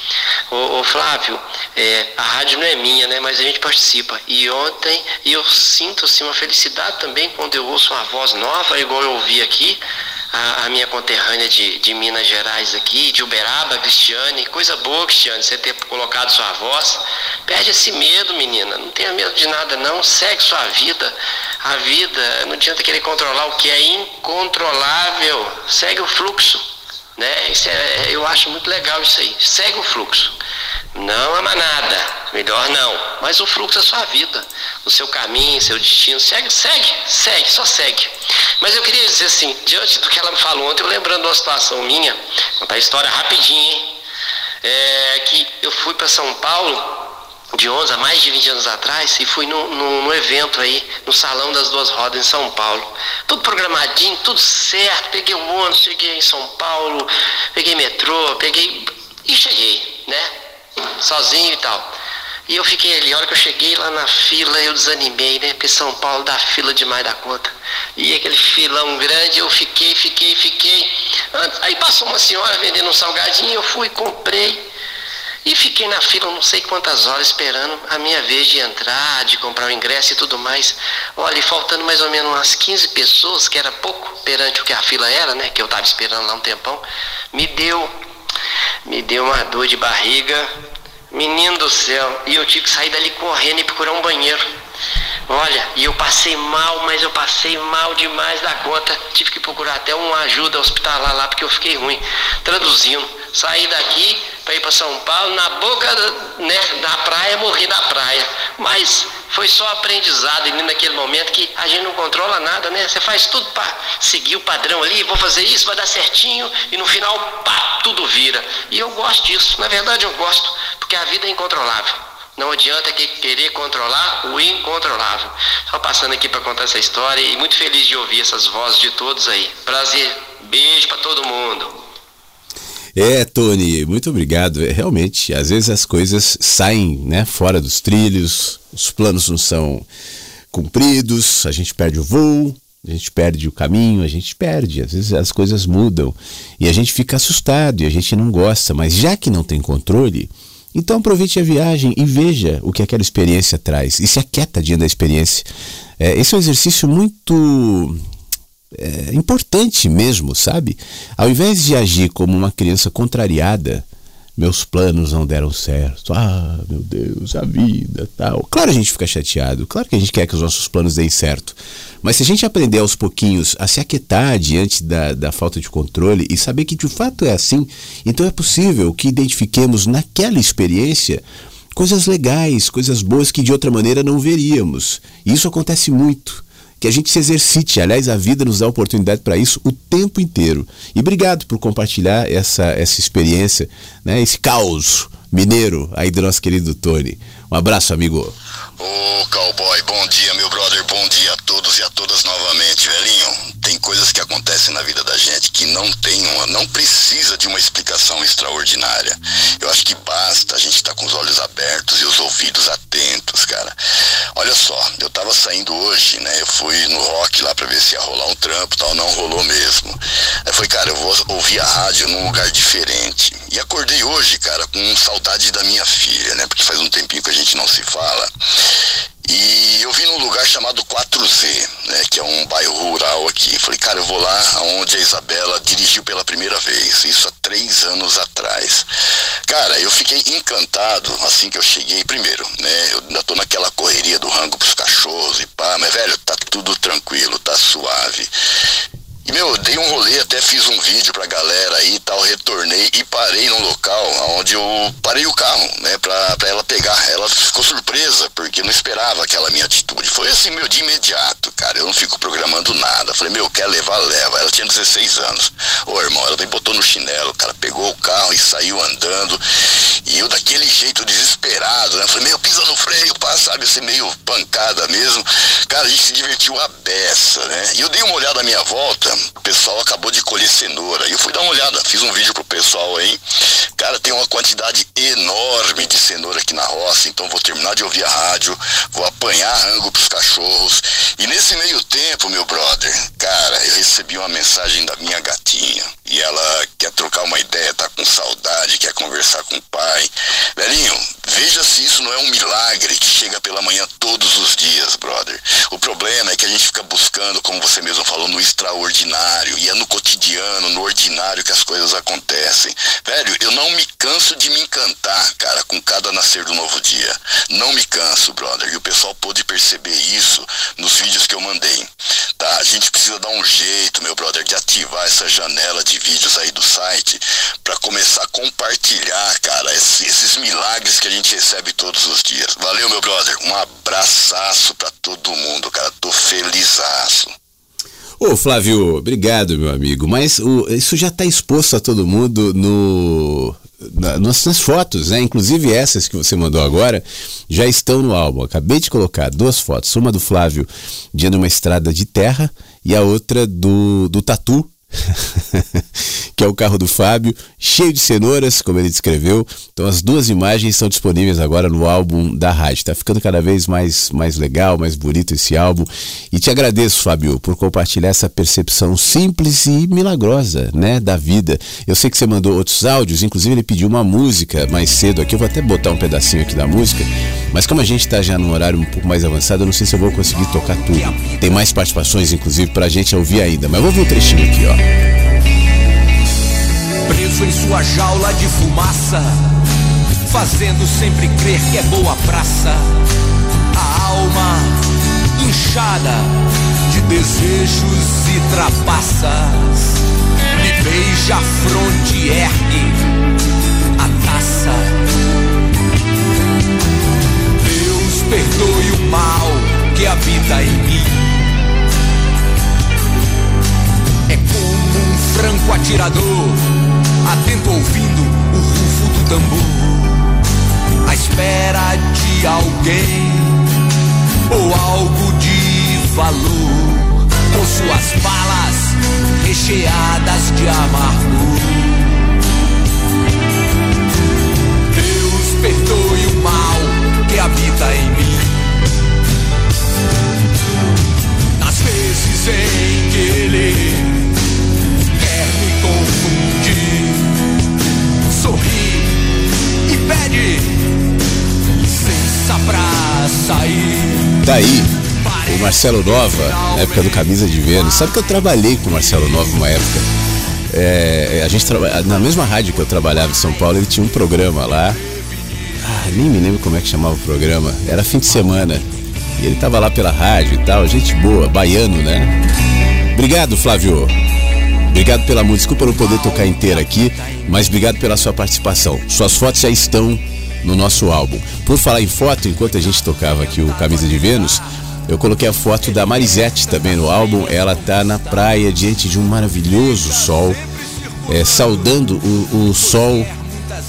Ô, ô Flávio, é, a rádio não é minha, né? Mas a gente participa. E ontem eu sinto assim, uma felicidade também quando eu ouço uma voz nova, igual eu ouvi aqui, a, a minha conterrânea de, de, Minas Gerais aqui, de Uberaba, Cristiane. Coisa boa, Cristiane, você ter colocado sua voz. Perde esse medo, menina. Não tenha medo de nada, não. Segue sua vida. A vida, não adianta querer controlar o que é incontrolável. Segue o fluxo. Né? É, eu acho muito legal isso aí. Segue o fluxo. Não a manada, melhor não. Mas o fluxo é sua vida, o seu caminho, seu destino. Segue, segue, segue, só segue. Mas eu queria dizer assim, diante do que ela me falou ontem, eu lembrando uma situação minha, contar a história rapidinho, hein? É, que eu fui para São Paulo de 11 a mais de 20 anos atrás e fui no, evento aí, no Salão das Duas Rodas em São Paulo. Tudo programadinho, tudo certo. Peguei um ônibus, cheguei em São Paulo, peguei metrô, peguei. e cheguei, né? Sozinho e tal. E eu fiquei ali, a hora que eu cheguei lá na fila, eu desanimei, né? Porque São Paulo dá fila demais da conta. E aquele filão grande, eu fiquei, fiquei, fiquei. Aí passou uma senhora vendendo um salgadinho, eu fui, comprei. E fiquei na fila não sei quantas horas esperando a minha vez de entrar, de comprar o ingresso e tudo mais. Olha, faltando mais ou menos umas 15 pessoas, que era pouco perante o que a fila era, né? Que eu estava esperando lá um tempão, me deu, me deu uma dor de barriga, menino do céu, e eu tive que sair dali correndo e procurar um banheiro. Olha, e eu passei mal, mas eu passei mal demais da conta. Tive que procurar até uma ajuda hospitalar lá porque eu fiquei ruim. Traduzindo, saí daqui para ir para São Paulo, na boca né, da praia, morri na praia. Mas foi só aprendizado ali naquele momento que a gente não controla nada, né? Você faz tudo para seguir o padrão ali, vou fazer isso, vai dar certinho, e no final, pá, tudo vira. E eu gosto disso, na verdade eu gosto, porque a vida é incontrolável. Não adianta que querer controlar o incontrolável. Só passando aqui para contar essa história e muito feliz de ouvir essas vozes de todos aí. Prazer. Beijo para todo mundo. É, Tony, muito obrigado. É, realmente, às vezes as coisas saem né, fora dos trilhos, os planos não são cumpridos, a gente perde o voo, a gente perde o caminho, a gente perde, às vezes as coisas mudam e a gente fica assustado e a gente não gosta, mas já que não tem controle, então aproveite a viagem e veja o que aquela experiência traz e se aquieta diante da experiência. É, esse é um exercício muito é, importante mesmo, sabe? Ao invés de agir como uma criança contrariada, meus planos não deram certo. Ah, meu Deus, a vida, tal. Claro a gente fica chateado, claro que a gente quer que os nossos planos deem certo. Mas se a gente aprender aos pouquinhos a se aquietar diante da, da falta de controle e saber que de fato é assim, então é possível que identifiquemos naquela experiência coisas legais, coisas boas que de outra maneira não veríamos. E isso acontece muito que a gente se exercite. Aliás, a vida nos dá oportunidade para isso o tempo inteiro. E obrigado por compartilhar essa, essa experiência, né, esse caos mineiro aí do nosso querido Tony. Um abraço, amigo. Ô, cowboy, bom dia, meu brother, bom dia a todos e a todas novamente, velhinho. Tem coisas que acontecem na vida da gente que não tem uma, não precisa de uma explicação extraordinária. Eu acho que basta a gente estar tá com os olhos abertos e os ouvidos atentos, cara. Olha só, eu tava saindo hoje, né? Eu fui no rock lá pra ver se ia rolar um trampo tal, não rolou mesmo. Aí foi, cara, eu vou ouvir a rádio num lugar diferente. E acordei hoje, cara, com saudade da minha filha, né? Porque faz um tempinho que a gente não se fala. E eu vim num lugar chamado 4Z, né, que é um bairro rural aqui. Falei, cara, eu vou lá onde a Isabela dirigiu pela primeira vez, isso há três anos atrás. Cara, eu fiquei encantado assim que eu cheguei. Primeiro, né, eu ainda tô naquela correria do rango pros cachorros e pá, mas velho, tá tudo tranquilo, tá suave. E, meu, dei um rolê, até fiz um vídeo pra galera aí e tal, retornei e parei no local onde eu parei o carro, né, pra, pra ela pegar. Ela ficou surpresa, porque não esperava aquela minha atitude. Foi assim, meu, de imediato, cara. Eu não fico programando nada. Falei, meu, quer levar, leva. Ela tinha 16 anos. Ô, irmão, ela me botou no chinelo, cara, pegou o carro e saiu andando. E eu daquele jeito desesperado, né? Falei, meu, pisa no freio, pá, sabe, assim, meio pancada mesmo. Cara, a gente se divertiu a beça, né? E eu dei uma olhada à minha volta, o pessoal acabou de colher cenoura. E eu fui dar uma olhada, fiz um vídeo pro pessoal aí. Cara, tem uma quantidade enorme de cenoura aqui na roça, então vou terminar de ouvir a rádio, vou apanhar rango pros cachorros. E nesse meio tempo, meu brother, cara, eu recebi uma mensagem da minha gatinha. E ela quer trocar uma ideia, tá com saudade, quer conversar com o pai. Velhinho, veja se isso não é um milagre que chega pela manhã todos os dias, brother. O problema é que a gente fica buscando, como você mesmo falou, no extraordinário. E é no cotidiano, no ordinário que as coisas acontecem. Velho, eu não me canso de me encantar, cara, com cada nascer do novo dia. Não me canso, brother. E o pessoal pôde perceber isso nos vídeos que eu mandei. Tá? A gente precisa dar um jeito, meu brother, de ativar essa janela de vídeos aí do site para começar a compartilhar, cara, esses, milagres que a gente recebe todos os dias. Valeu, meu brother. Um abraço para todo mundo, cara. Tô felizaço. Ô Flávio, obrigado, meu amigo. Mas o, isso já está exposto a todo mundo no, na, nas, nas, fotos, né? Inclusive essas que você mandou agora já estão no álbum. Acabei de colocar duas fotos, uma do Flávio de uma estrada de terra e a outra do, do Tatu que é o carro do Fábio, cheio de cenouras, como ele descreveu. Então as duas imagens estão disponíveis agora no álbum da rádio. Está ficando cada vez mais, mais legal, mais bonito esse álbum. E te agradeço, Fábio, por compartilhar essa percepção simples e milagrosa, né, da vida. Eu sei que você mandou outros áudios, inclusive ele pediu uma música mais cedo aqui. Eu vou até botar um pedacinho aqui da música. Mas como a gente está já num horário um pouco mais avançado, eu não sei se eu vou conseguir tocar tudo. Tem mais participações, inclusive, para a gente ouvir ainda. Mas vou ouvir um trechinho aqui, ó. Preso em sua jaula de fumaça, fazendo sempre crer que é boa praça. A alma inchada de desejos e trapaças. Me beija a fronte ergue a taça. Deus perdoe o mal que habita em mim É como um franco atirador, atento ouvindo o rufo do tambor. À espera de alguém ou algo de valor, com suas balas recheadas de amargor. Deus perdoe o mal que habita em mim. Nas vezes em que ele licença pra sair. Daí, o Marcelo Nova, na época do Camisa de Vênus, sabe que eu trabalhei com o Marcelo Nova uma época. É, a gente traba... na mesma rádio que eu trabalhava em São Paulo, ele tinha um programa lá. Ah, nem me lembro como é que chamava o programa. Era fim de semana. E ele tava lá pela rádio e tal, gente boa, baiano, né? Obrigado, Flávio. Obrigado pela música. Desculpa não poder tocar inteira aqui, mas obrigado pela sua participação. Suas fotos já estão no nosso álbum. Por falar em foto, enquanto a gente tocava aqui o Camisa de Vênus, eu coloquei a foto da Marisette também no álbum. Ela tá na praia diante de um maravilhoso sol, é, saudando o, o, sol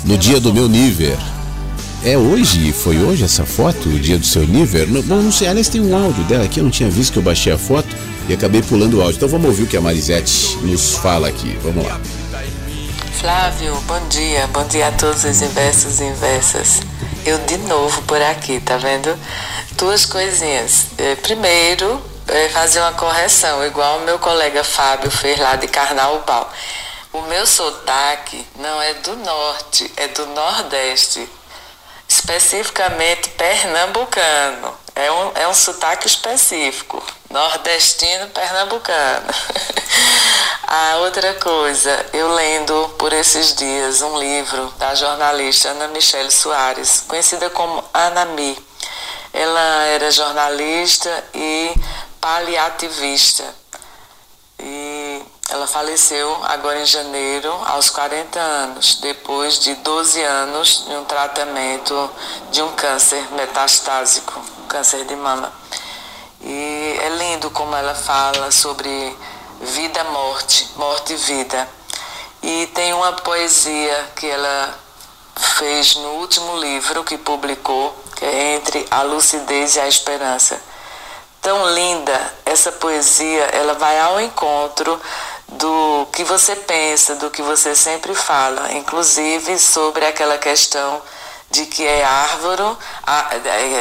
no dia do meu nível. É hoje? Foi hoje essa foto, o dia do seu nível? Não, bom, não sei, aliás tem um áudio dela aqui, eu não tinha visto que eu baixei a foto acabei pulando o áudio. Então vamos ouvir o que a Marisette nos fala aqui. Vamos lá. Flávio, bom dia. Bom dia a todos os inversos e inversas. Eu de novo por aqui, tá vendo? Duas coisinhas. Primeiro, fazer uma correção, igual o meu colega Fábio fez lá de Carnaubal. O meu sotaque não é do norte, é do nordeste. Especificamente pernambucano. É um, é um sotaque específico. Nordestino pernambucano. A outra coisa, eu lendo por esses dias um livro da jornalista Ana Michele Soares, conhecida como Anami. Ela era jornalista e paliativista. E ela faleceu agora em janeiro, aos 40 anos, depois de 12 anos de um tratamento de um câncer metastásico, câncer de mama. E é lindo como ela fala sobre vida, morte, morte e vida. E tem uma poesia que ela fez no último livro que publicou, que é Entre a Lucidez e a Esperança. Tão linda essa poesia, ela vai ao encontro do que você pensa, do que você sempre fala, inclusive sobre aquela questão de que é árvore,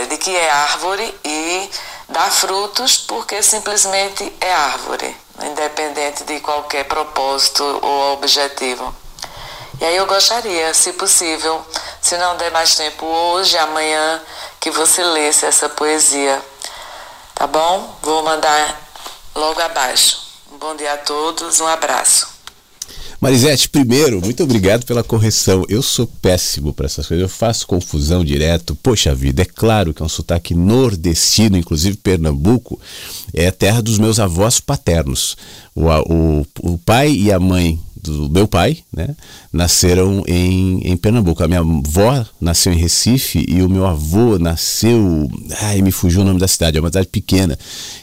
de que é árvore e dá frutos porque simplesmente é árvore, independente de qualquer propósito ou objetivo. E aí eu gostaria, se possível, se não der mais tempo hoje, amanhã, que você lesse essa poesia. Tá bom? Vou mandar logo abaixo. Um bom dia a todos, um abraço. Marisete, primeiro, muito obrigado pela correção. Eu sou péssimo para essas coisas, eu faço confusão direto. Poxa vida, é claro que é um sotaque nordestino, inclusive Pernambuco, é terra dos meus avós paternos. O, o, o pai e a mãe do meu pai, né, nasceram em, em Pernambuco. A minha avó nasceu em Recife e o meu avô nasceu. Ai, me fugiu o nome da cidade, é uma cidade pequena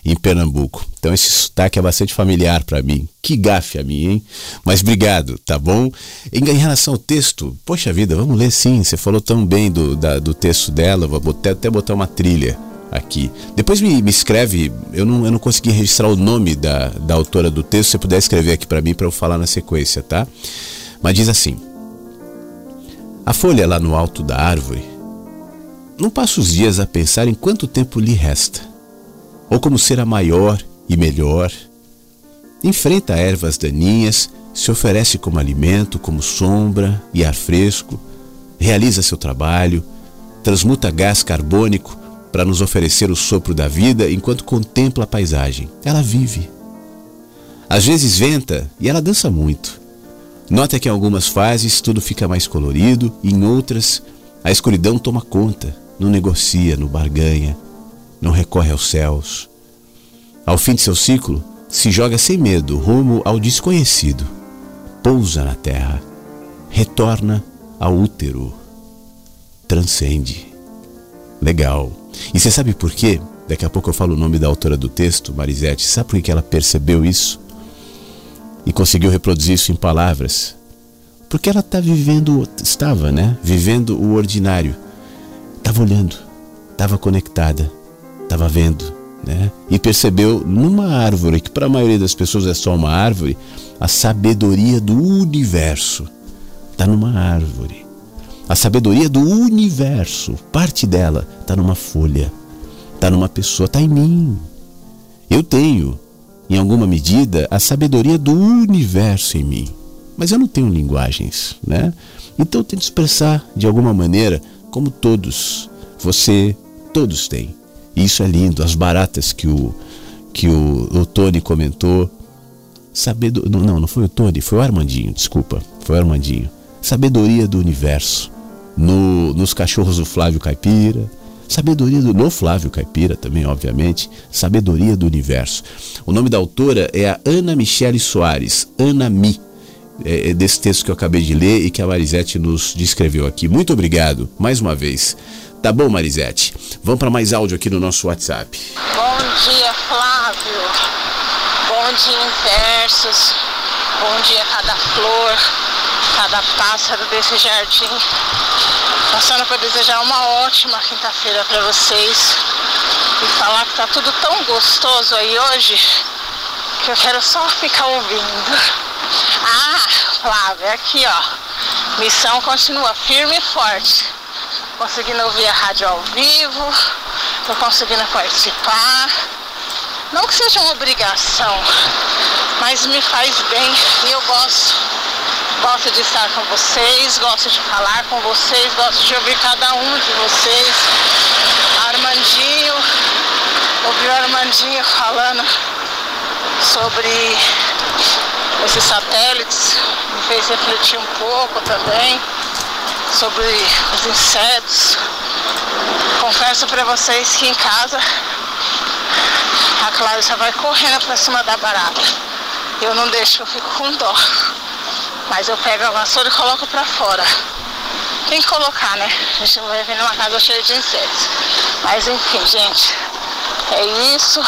em Pernambuco. Então esse sotaque é bastante familiar para mim. Que gafe a mim, hein? Mas obrigado, tá bom? Em, em relação ao texto, poxa vida, vamos ler sim. Você falou tão bem do, da, do texto dela, vou até, até botar uma trilha aqui. Depois me, me escreve, eu não, eu não consegui registrar o nome da, da autora do texto, se você puder escrever aqui para mim para eu falar na sequência, tá? Mas diz assim: A folha lá no alto da árvore não passa os dias a pensar em quanto tempo lhe resta, ou como será maior e melhor. Enfrenta ervas daninhas, se oferece como alimento, como sombra e ar fresco, realiza seu trabalho, transmuta gás carbônico para nos oferecer o sopro da vida enquanto contempla a paisagem. Ela vive. Às vezes venta e ela dança muito. Nota que em algumas fases tudo fica mais colorido e em outras a escuridão toma conta, não negocia, não barganha, não recorre aos céus. Ao fim de seu ciclo, se joga sem medo rumo ao desconhecido, pousa na terra, retorna ao útero, transcende. Legal. E você sabe por quê? Daqui a pouco eu falo o nome da autora do texto, Marisete. Sabe por que ela percebeu isso? E conseguiu reproduzir isso em palavras? Porque ela está vivendo, estava, né? Vivendo o ordinário. estava olhando, estava conectada, estava vendo, né? E percebeu numa árvore, que para a maioria das pessoas é só uma árvore, a sabedoria do universo. Está numa árvore. A sabedoria do universo, parte dela está numa folha, está numa pessoa, está em mim. Eu tenho, em alguma medida, a sabedoria do universo em mim. Mas eu não tenho linguagens, né? Então eu tento expressar de alguma maneira, como todos, você, todos têm. E isso é lindo, as baratas que o que o, o Tony comentou. Sabedo, não, não foi o Tony, foi o Armandinho, desculpa, foi o Armandinho. Sabedoria do universo. No, nos cachorros do Flávio Caipira, Sabedoria do no Flávio Caipira também, obviamente, Sabedoria do Universo. O nome da autora é a Ana Michele Soares, Ana Mi, é, é desse texto que eu acabei de ler e que a Marisete nos descreveu aqui. Muito obrigado, mais uma vez. Tá bom, Marisete? Vamos para mais áudio aqui no nosso WhatsApp. Bom dia, Flávio. Bom dia, Inversos. Bom dia, cada flor, cada pássaro desse jardim. Passando para desejar uma ótima quinta-feira para vocês e falar que tá tudo tão gostoso aí hoje que eu quero só ficar ouvindo. Ah, Flávia, aqui ó. Missão continua firme e forte. Conseguindo ouvir a rádio ao vivo, tô conseguindo participar. Não que seja uma obrigação, mas me faz bem e eu gosto Gosto de estar com vocês, gosto de falar com vocês, gosto de ouvir cada um de vocês. Armandinho, ouvi o Armandinho falando sobre esses satélites, me fez refletir um pouco também sobre os insetos. Confesso para vocês que em casa a Clarissa vai correndo para cima da barata. Eu não deixo, eu fico com dó. Mas eu pego a vassoura e coloco pra fora. Tem que colocar, né? A gente não vai ver numa casa cheia de insetos. Mas enfim, gente, é isso.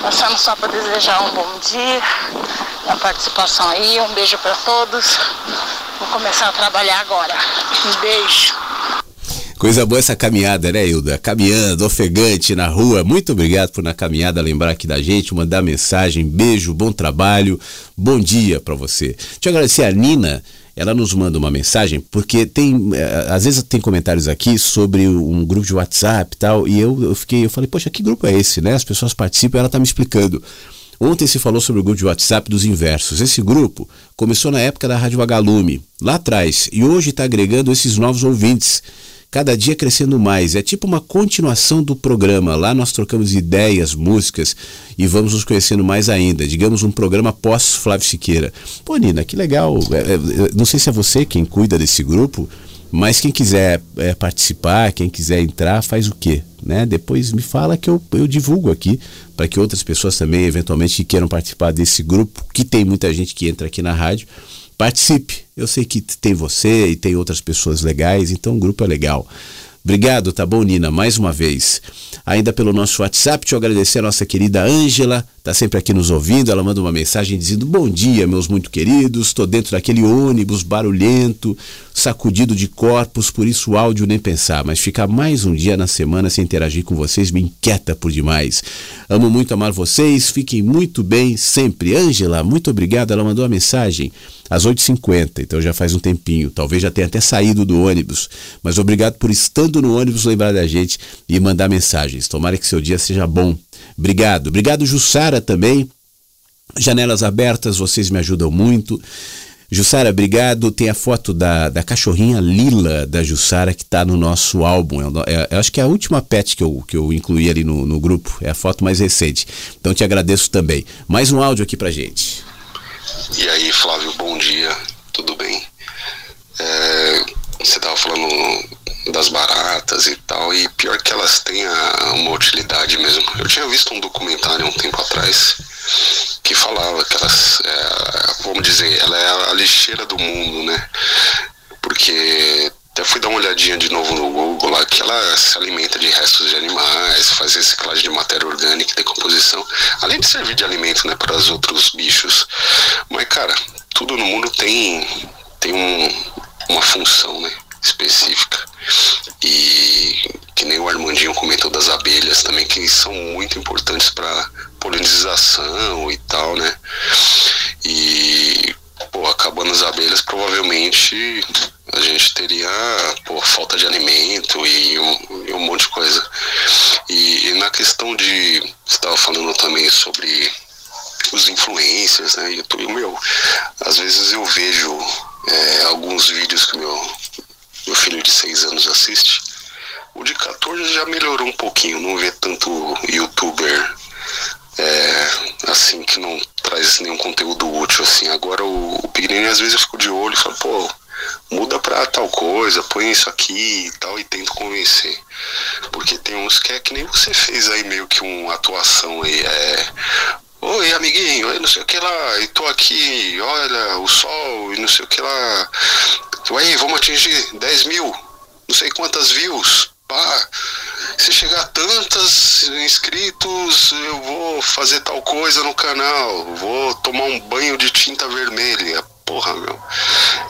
Passando só para desejar um bom dia, a participação aí, um beijo para todos. Vou começar a trabalhar agora. Um beijo. Coisa boa essa caminhada, né, Hilda? Caminhando, ofegante na rua. Muito obrigado por na caminhada lembrar aqui da gente, mandar mensagem. Beijo, bom trabalho, bom dia para você. Deixa eu agradecer a Nina. Ela nos manda uma mensagem, porque tem. Eh, às vezes tem comentários aqui sobre um grupo de WhatsApp e tal, e eu, eu fiquei, eu falei, poxa, que grupo é esse, né? As pessoas participam ela tá me explicando. Ontem se falou sobre o grupo de WhatsApp dos inversos. Esse grupo começou na época da Rádio Agalume, lá atrás, e hoje está agregando esses novos ouvintes cada dia crescendo mais. É tipo uma continuação do programa. Lá nós trocamos ideias, músicas e vamos nos conhecendo mais ainda. Digamos um programa pós Flávio Siqueira. Pô, Nina, que legal. É, é, não sei se é você quem cuida desse grupo, mas quem quiser é, participar, quem quiser entrar, faz o quê? Né? Depois me fala que eu, eu divulgo aqui para que outras pessoas também eventualmente queiram participar desse grupo, que tem muita gente que entra aqui na rádio participe. Eu sei que tem você e tem outras pessoas legais, então o grupo é legal. Obrigado, tá bom, Nina, mais uma vez. Ainda pelo nosso WhatsApp, te agradecer a nossa querida Ângela, tá sempre aqui nos ouvindo. Ela manda uma mensagem dizendo: Bom dia, meus muito queridos. Estou dentro daquele ônibus barulhento, sacudido de corpos, por isso o áudio nem pensar. Mas ficar mais um dia na semana sem interagir com vocês me inquieta por demais. Amo muito amar vocês, fiquem muito bem sempre. Ângela, muito obrigado. Ela mandou uma mensagem às 8h50, então já faz um tempinho. Talvez já tenha até saído do ônibus. Mas obrigado por estando no ônibus lembrar da gente e mandar mensagens. Tomara que seu dia seja bom. Obrigado. Obrigado, Jussara, também. Janelas abertas, vocês me ajudam muito. Jussara, obrigado. Tem a foto da, da cachorrinha Lila da Jussara que está no nosso álbum. É, é, acho que é a última pet que eu, que eu incluí ali no, no grupo. É a foto mais recente. Então te agradeço também. Mais um áudio aqui pra gente. E aí, Flávio, bom dia, tudo bem? É, você estava falando das baratas e tal, e pior que elas têm uma utilidade mesmo. Eu tinha visto um documentário um tempo atrás que falava que elas, é, vamos dizer, ela é a lixeira do mundo, né? Porque até fui dar uma olhadinha de novo no Google lá, que ela se alimenta de restos de animais, faz reciclagem de matéria orgânica e decomposição, além de servir de alimento né, para os outros bichos. Mas, cara, tudo no mundo tem, tem um, uma função né, específica. E que nem o Armandinho comentou das abelhas também, que são muito importantes para polinização e tal, né? E pô, acabando as abelhas, provavelmente a gente teria pô, falta de alimento e um, e um monte de coisa. E, e na questão de. Você estava falando também sobre os influencers, né? E, meu, às vezes eu vejo é, alguns vídeos que meu, meu filho de 6 anos assiste. O de 14 já melhorou um pouquinho, não vê tanto youtuber é, assim que não traz nenhum conteúdo útil assim. Agora o, o pequenininho às vezes eu fico de olho e falo, pô, muda pra tal coisa, põe isso aqui e tal, e tento convencer. Porque tem uns que é que nem você fez aí, meio que uma atuação aí, é. Oi, amiguinho, eu não sei o que lá, e tô aqui, olha o sol e não sei o que lá. Aí, vamos atingir 10 mil, não sei quantas views. Pá, se chegar a tantos inscritos, eu vou fazer tal coisa no canal, vou tomar um banho de tinta vermelha porra, meu.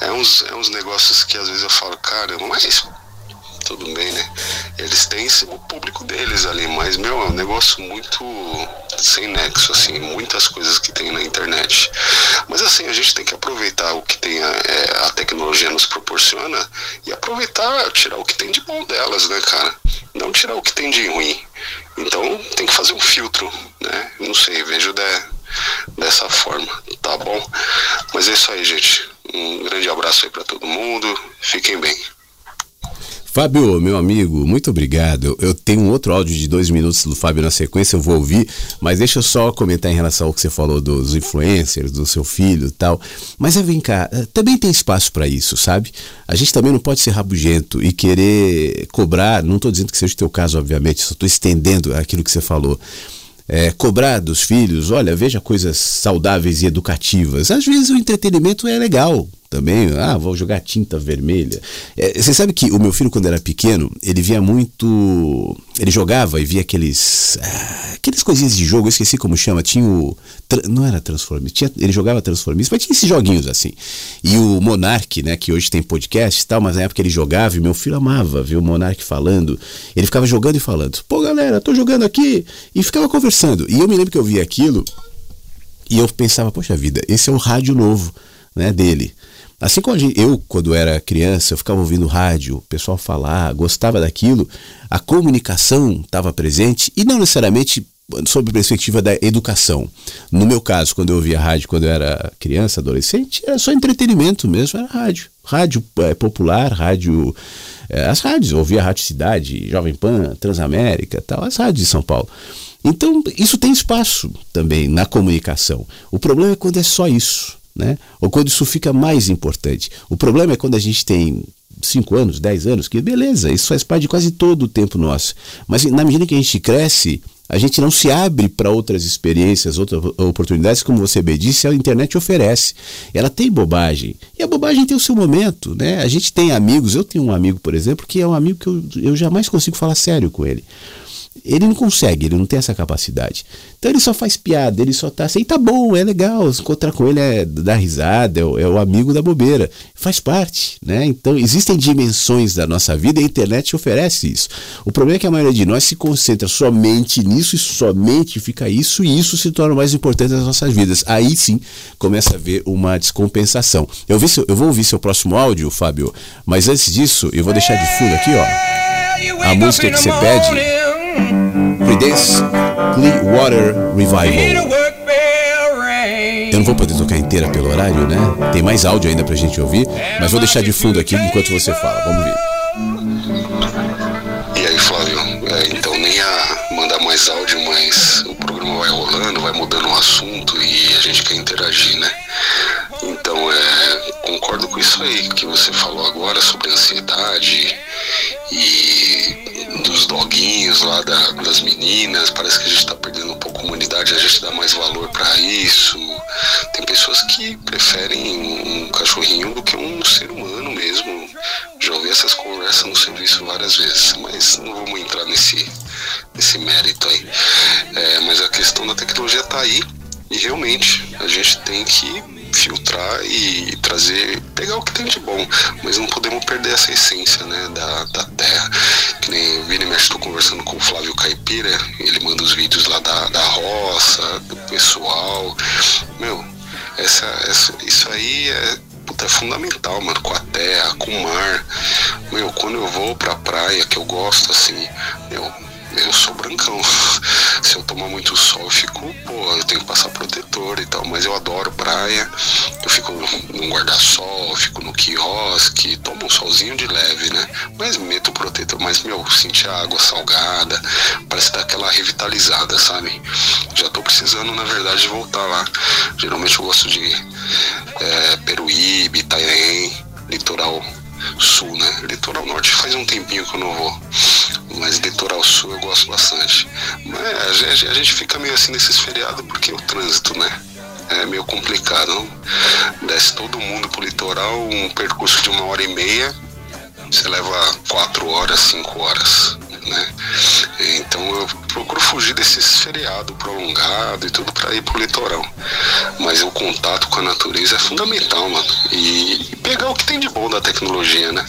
É uns, é uns negócios que às vezes eu falo, caramba, mas tudo bem, né? Eles têm o público deles ali, mas, meu, é um negócio muito sem nexo, assim, muitas coisas que tem na internet. Mas, assim, a gente tem que aproveitar o que tem a, é, a tecnologia nos proporciona e aproveitar, tirar o que tem de bom delas, né, cara? Não tirar o que tem de ruim. Então, tem que fazer um filtro, né? Não sei, vejo de, dessa forma, tá bom? Mas é isso aí, gente. Um grande abraço aí para todo mundo. Fiquem bem. Fábio, meu amigo, muito obrigado. Eu tenho um outro áudio de dois minutos do Fábio na sequência, eu vou ouvir, mas deixa eu só comentar em relação ao que você falou dos influencers, do seu filho tal. Mas é, vem cá, eh, também tem espaço para isso, sabe? A gente também não pode ser rabugento e querer cobrar, não estou dizendo que seja o teu caso, obviamente, só estou estendendo aquilo que você falou é, cobrar dos filhos, olha, veja coisas saudáveis e educativas. Às vezes o entretenimento é legal, também, ah, vou jogar tinta vermelha. É, você sabe que o meu filho, quando era pequeno, ele via muito. Ele jogava e via aqueles. Ah, aqueles coisinhas de jogo, eu esqueci como chama. Tinha o. Não era Transformers, tinha, ele jogava Transformers, mas tinha esses joguinhos assim. E o Monark, né, que hoje tem podcast e tal, mas na época ele jogava e meu filho amava ver o Monark falando. Ele ficava jogando e falando: pô, galera, tô jogando aqui. E ficava conversando. E eu me lembro que eu via aquilo e eu pensava: poxa vida, esse é o rádio novo né, dele. Assim como eu, quando era criança, eu ficava ouvindo rádio, o pessoal falar, gostava daquilo, a comunicação estava presente e não necessariamente sob a perspectiva da educação. No meu caso, quando eu ouvia rádio quando eu era criança, adolescente, era só entretenimento mesmo, era rádio. Rádio é, popular, rádio. É, as rádios, eu ouvia Rádio Cidade, Jovem Pan, Transamérica, tal, as rádios de São Paulo. Então, isso tem espaço também na comunicação. O problema é quando é só isso né? Ou quando isso fica mais importante. O problema é quando a gente tem 5 anos, 10 anos, que beleza, isso faz parte de quase todo o tempo nosso. Mas na medida que a gente cresce, a gente não se abre para outras experiências, outras oportunidades, como você bem disse, a internet oferece. Ela tem bobagem. E a bobagem tem o seu momento, né? A gente tem amigos, eu tenho um amigo, por exemplo, que é um amigo que eu, eu jamais consigo falar sério com ele. Ele não consegue, ele não tem essa capacidade. Então ele só faz piada, ele só tá assim, tá bom, é legal, encontrar com ele é dar risada, é o, é o, amigo da bobeira. Faz parte, né? Então existem dimensões da nossa vida e a internet oferece isso. O problema é que a maioria de nós se concentra somente nisso e somente fica isso e isso se torna mais importante das nossas vidas. Aí sim começa a haver uma descompensação. Eu, vi seu, eu vou ouvir seu próximo áudio, Fábio, mas antes disso eu vou deixar de fundo aqui, ó, a música que você pede. Creedence Clearwater Revival. Eu não vou poder tocar inteira pelo horário, né? Tem mais áudio ainda pra gente ouvir, mas vou deixar de fundo aqui enquanto você fala. Vamos ver. E aí, Flávio? É, então nem a mandar mais áudio, mas o programa vai rolando, vai mudando o assunto e a gente quer interagir, né? Então, é, concordo com isso aí que você falou agora sobre ansiedade e dos doguinhos lá da, das meninas, parece que a gente está perdendo um pouco a humanidade, a gente dá mais valor para isso. Tem pessoas que preferem um cachorrinho do que um ser humano mesmo. Já ouvi essas conversas no serviço várias vezes, mas não vamos entrar nesse, nesse mérito aí. É, mas a questão da tecnologia está aí e realmente a gente tem que filtrar e trazer, pegar o que tem de bom, mas não podemos perder essa essência, né, da, da terra. Que nem Vini Mexe, estou conversando com o Flávio Caipira, ele manda os vídeos lá da, da roça, do pessoal. Meu, essa, essa, isso aí é, puta, é fundamental, mano, com a terra, com o mar. Meu, quando eu vou pra praia, que eu gosto, assim, meu, eu sou brancão. Se eu tomar muito sol, eu fico, pô, eu tenho que passar protetor e tal, mas eu adoro praia. Eu fico no guarda-sol, fico no quiosque, tomo um solzinho de leve, né? Mas meto o protetor, mas meu, sentir a água salgada, parece dar aquela revitalizada, sabe? Já tô precisando, na verdade, de voltar lá. Geralmente eu gosto de é, Peruíbe, Itanhaém, litoral sul, né? Litoral norte faz um tempinho que eu não vou. Mas litoral sul eu gosto bastante. Mas a gente, fica meio assim nesses feriados porque o trânsito, né? É meio complicado. Não? Desce todo mundo pro litoral, um percurso de uma hora e meia. Você leva quatro horas, cinco horas. Né? Então eu procuro fugir desses feriados prolongados e tudo para ir pro litoral. Mas o contato com a natureza é fundamental, mano. E, e pegar o que tem de bom da tecnologia, né?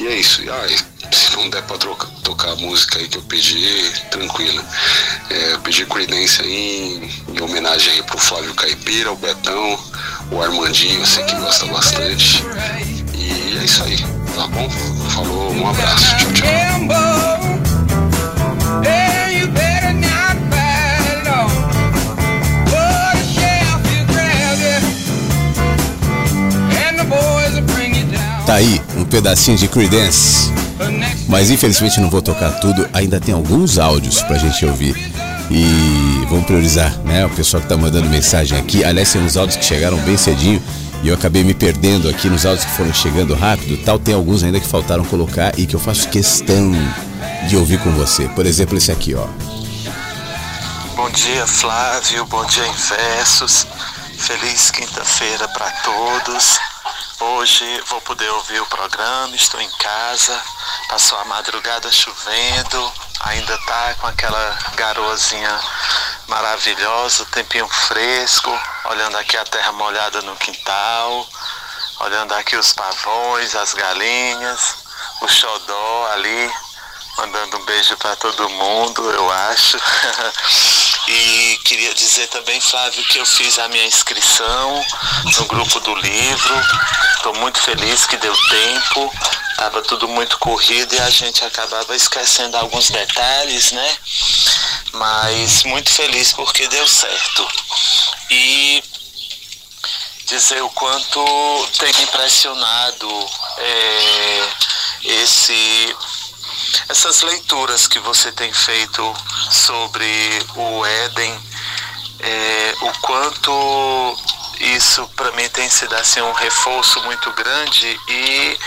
E é isso. Ah, se não der pra tocar a música aí que eu pedi, tranquilo. É, eu pedi Creedence aí em homenagem aí pro Flávio Caipira, o Betão, o Armandinho, eu sei que gosta bastante. E é isso aí, tá bom? Falou, um abraço, tchau, tchau. Tá aí um pedacinho de Creedence. Mas infelizmente não vou tocar tudo, ainda tem alguns áudios pra gente ouvir. E vamos priorizar, né? O pessoal que tá mandando mensagem aqui. Aliás, tem uns áudios que chegaram bem cedinho e eu acabei me perdendo aqui nos áudios que foram chegando rápido. Tal, tem alguns ainda que faltaram colocar e que eu faço questão de ouvir com você. Por exemplo, esse aqui, ó. Bom dia, Flávio. Bom dia, Inversos. Feliz quinta-feira para todos. Hoje vou poder ouvir o programa, estou em casa, passou a madrugada chovendo, ainda tá com aquela garoazinha maravilhosa, tempinho fresco, olhando aqui a terra molhada no quintal, olhando aqui os pavões, as galinhas, o xodó ali, mandando um beijo para todo mundo, eu acho. e queria dizer também, Flávio, que eu fiz a minha inscrição no grupo do livro. Estou muito feliz que deu tempo. Tava tudo muito corrido e a gente acabava esquecendo alguns detalhes, né? Mas muito feliz porque deu certo. E dizer o quanto tem impressionado é, esse essas leituras que você tem feito sobre o Éden, é, o quanto isso para mim tem sido assim um reforço muito grande e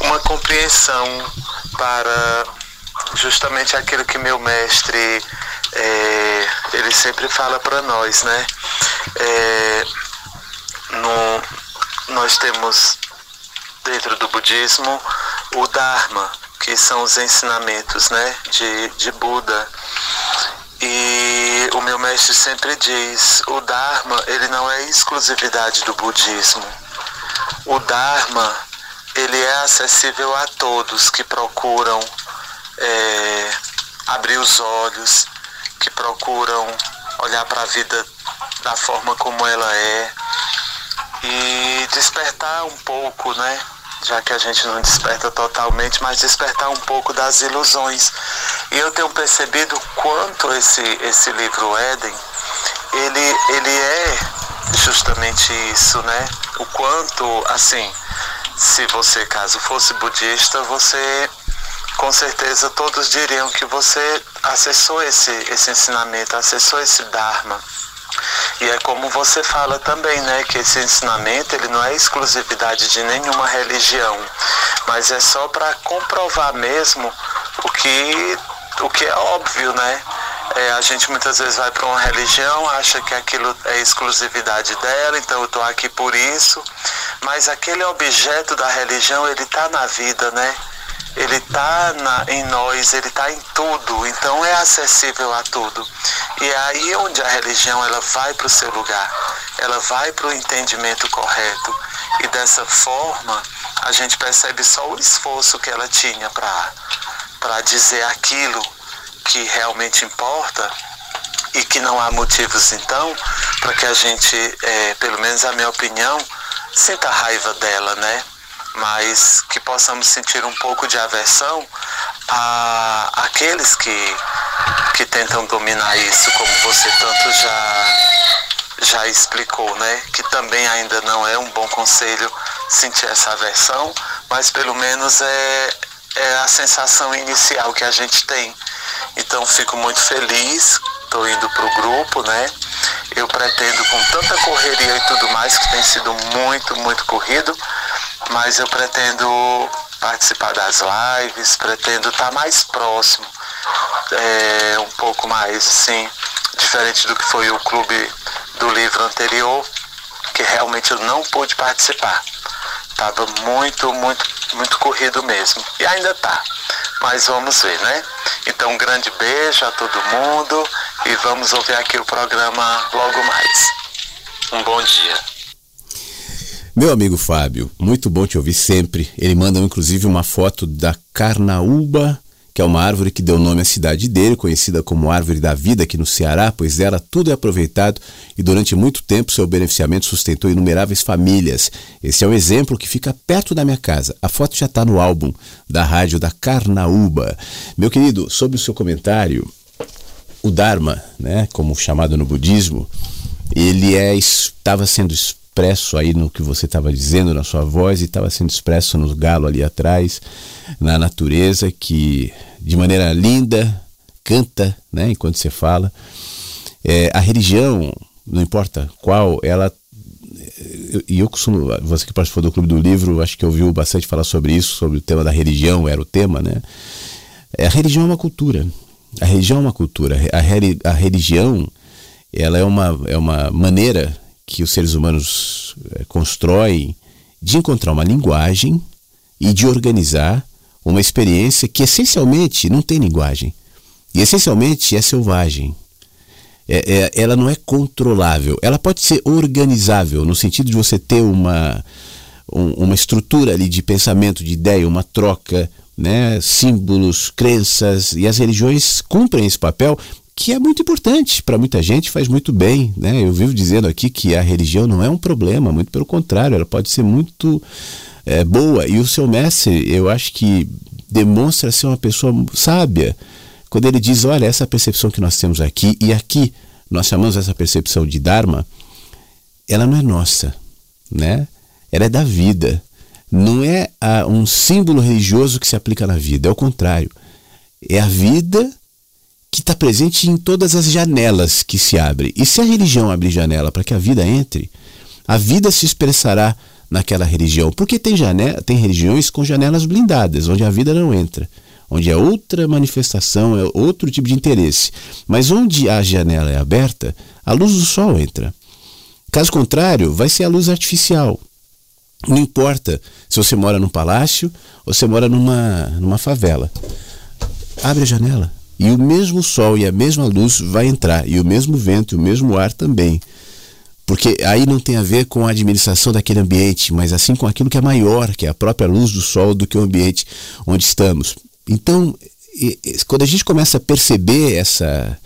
uma compreensão para justamente aquilo que meu mestre é, ele sempre fala para nós, né? É, no, nós temos dentro do budismo o Dharma, que são os ensinamentos né, de, de Buda. E o meu mestre sempre diz, o Dharma ele não é exclusividade do budismo. O Dharma ele é acessível a todos que procuram é, abrir os olhos, que procuram olhar para a vida da forma como ela é e despertar um pouco, né? já que a gente não desperta totalmente, mas despertar um pouco das ilusões. E eu tenho percebido quanto esse, esse livro Éden, ele, ele é justamente isso, né? O quanto, assim, se você, caso fosse budista, você com certeza todos diriam que você acessou esse, esse ensinamento, acessou esse Dharma. E é como você fala também, né, que esse ensinamento ele não é exclusividade de nenhuma religião, mas é só para comprovar mesmo o que o que é óbvio, né? É, a gente muitas vezes vai para uma religião, acha que aquilo é exclusividade dela, então eu estou aqui por isso, mas aquele objeto da religião ele está na vida, né? Ele está em nós, ele está em tudo, então é acessível a tudo. E é aí onde a religião ela vai para o seu lugar. ela vai para o entendimento correto e dessa forma a gente percebe só o esforço que ela tinha para dizer aquilo que realmente importa e que não há motivos então para que a gente, é, pelo menos a minha opinião, sinta raiva dela, né? Mas que possamos sentir um pouco de aversão a aqueles que, que tentam dominar isso, como você tanto já, já explicou, né? Que também ainda não é um bom conselho sentir essa aversão, mas pelo menos é, é a sensação inicial que a gente tem. Então fico muito feliz estou indo para o grupo, né? Eu pretendo, com tanta correria e tudo mais, que tem sido muito, muito corrido, mas eu pretendo participar das lives, pretendo estar tá mais próximo, é, um pouco mais assim, diferente do que foi o clube do livro anterior, que realmente eu não pude participar. Tava muito, muito, muito corrido mesmo. E ainda tá. Mas vamos ver, né? Então, um grande beijo a todo mundo e vamos ouvir aqui o programa logo mais. Um bom dia. Meu amigo Fábio, muito bom te ouvir sempre. Ele manda inclusive uma foto da Carnaúba que é uma árvore que deu nome à cidade dele, conhecida como Árvore da Vida aqui no Ceará, pois dela tudo é aproveitado e durante muito tempo seu beneficiamento sustentou inumeráveis famílias. Esse é um exemplo que fica perto da minha casa. A foto já está no álbum da rádio da Carnaúba. Meu querido, sobre o seu comentário, o Dharma, né, como chamado no budismo, ele é estava sendo expresso aí no que você estava dizendo na sua voz e estava sendo expresso no galo ali atrás, na natureza que de maneira linda canta, né, enquanto você fala. É, a religião, não importa qual, ela e eu costumo, você que participou do Clube do Livro, acho que ouviu bastante falar sobre isso, sobre o tema da religião, era o tema, né? A religião é uma cultura. A religião é uma cultura. A, a religião, ela é uma, é uma maneira que os seres humanos é, constroem de encontrar uma linguagem e de organizar uma experiência que essencialmente não tem linguagem e essencialmente é selvagem. É, é, ela não é controlável. Ela pode ser organizável no sentido de você ter uma um, uma estrutura ali de pensamento, de ideia, uma troca, né, símbolos, crenças e as religiões cumprem esse papel que é muito importante para muita gente, faz muito bem. Né? Eu vivo dizendo aqui que a religião não é um problema, muito pelo contrário, ela pode ser muito é, boa. E o seu mestre, eu acho que demonstra ser uma pessoa sábia quando ele diz: olha, essa percepção que nós temos aqui, e aqui nós chamamos essa percepção de Dharma, ela não é nossa, né? ela é da vida. Não é a, um símbolo religioso que se aplica na vida, é o contrário. É a vida que está presente em todas as janelas que se abrem. E se a religião abrir janela para que a vida entre, a vida se expressará naquela religião. Porque tem, janela, tem religiões com janelas blindadas, onde a vida não entra, onde é outra manifestação, é outro tipo de interesse. Mas onde a janela é aberta, a luz do sol entra. Caso contrário, vai ser a luz artificial. Não importa se você mora num palácio ou você mora numa, numa favela. Abre a janela. E o mesmo sol e a mesma luz vai entrar, e o mesmo vento e o mesmo ar também. Porque aí não tem a ver com a administração daquele ambiente, mas assim com aquilo que é maior, que é a própria luz do sol do que o ambiente onde estamos. Então, quando a gente começa a perceber essa,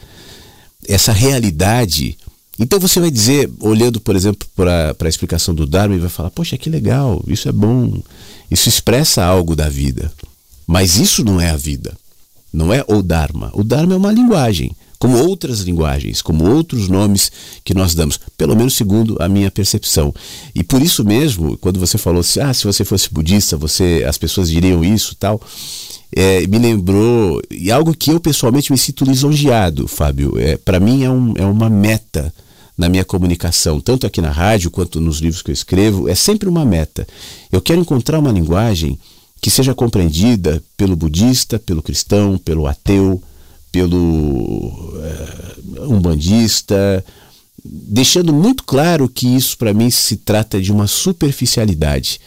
essa realidade, então você vai dizer, olhando, por exemplo, para a explicação do e vai falar: Poxa, que legal, isso é bom, isso expressa algo da vida. Mas isso não é a vida. Não é o Dharma. O Dharma é uma linguagem, como outras linguagens, como outros nomes que nós damos, pelo menos segundo a minha percepção. E por isso mesmo, quando você falou assim, ah, se você fosse budista, você, as pessoas diriam isso, tal, é, me lembrou e algo que eu pessoalmente me sinto lisonjeado, Fábio. É, Para mim é, um, é uma meta na minha comunicação, tanto aqui na rádio quanto nos livros que eu escrevo, é sempre uma meta. Eu quero encontrar uma linguagem que seja compreendida pelo budista, pelo cristão, pelo ateu, pelo é, umbandista, deixando muito claro que isso para mim se trata de uma superficialidade.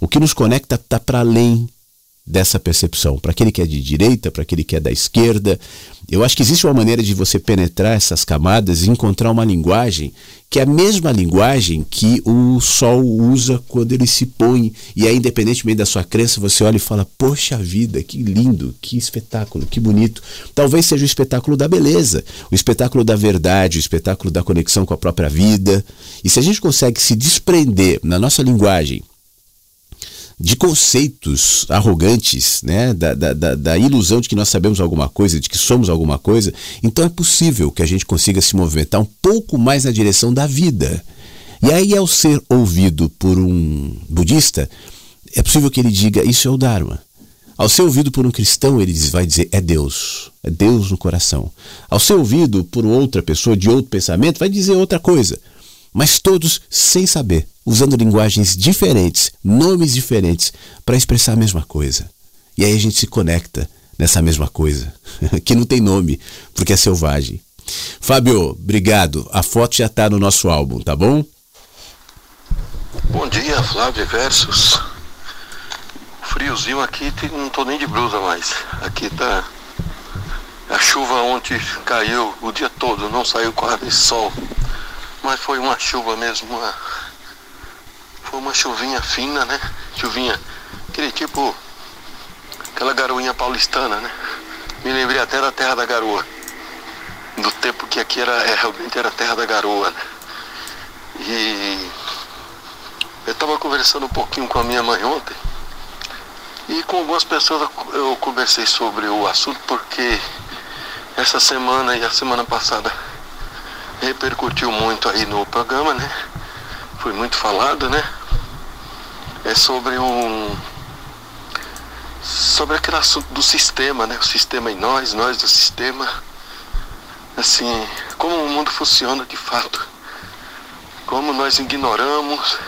O que nos conecta está para além dessa percepção, para aquele que é de direita, para aquele que é da esquerda. Eu acho que existe uma maneira de você penetrar essas camadas e encontrar uma linguagem que é a mesma linguagem que o sol usa quando ele se põe. E aí, independentemente da sua crença, você olha e fala: Poxa vida, que lindo, que espetáculo, que bonito. Talvez seja o espetáculo da beleza, o espetáculo da verdade, o espetáculo da conexão com a própria vida. E se a gente consegue se desprender na nossa linguagem de conceitos arrogantes, né? Da, da, da, ilusão de que nós sabemos alguma coisa, de que somos alguma coisa, então é possível que a gente consiga se movimentar um pouco mais na direção da vida. E aí, ao ser ouvido por um budista, é possível que ele diga: Isso é o Dharma. Ao ser ouvido por um cristão, ele vai dizer: É Deus. É Deus no coração. Ao ser ouvido por outra pessoa de outro pensamento, vai dizer outra coisa mas todos sem saber, usando linguagens diferentes, nomes diferentes, para expressar a mesma coisa. E aí a gente se conecta nessa mesma coisa, que não tem nome, porque é selvagem. Fábio, obrigado. A foto já está no nosso álbum, tá bom? Bom dia, Flávio Versus. Friozinho aqui, não tô nem de blusa mais. Aqui tá. A chuva ontem caiu o dia todo, não saiu quase sol. Mas foi uma chuva mesmo, uma, foi uma chuvinha fina, né? Chuvinha, aquele tipo, aquela garoinha paulistana, né? Me lembrei até da terra da garoa. Do tempo que aqui era, é, realmente era a terra da garoa, né? E eu estava conversando um pouquinho com a minha mãe ontem. E com algumas pessoas eu conversei sobre o assunto porque essa semana e a semana passada repercutiu muito aí no programa, né? Foi muito falado, né? É sobre um sobre aquele assunto do sistema, né? O sistema em nós, nós do sistema. Assim, como o mundo funciona de fato. Como nós ignoramos,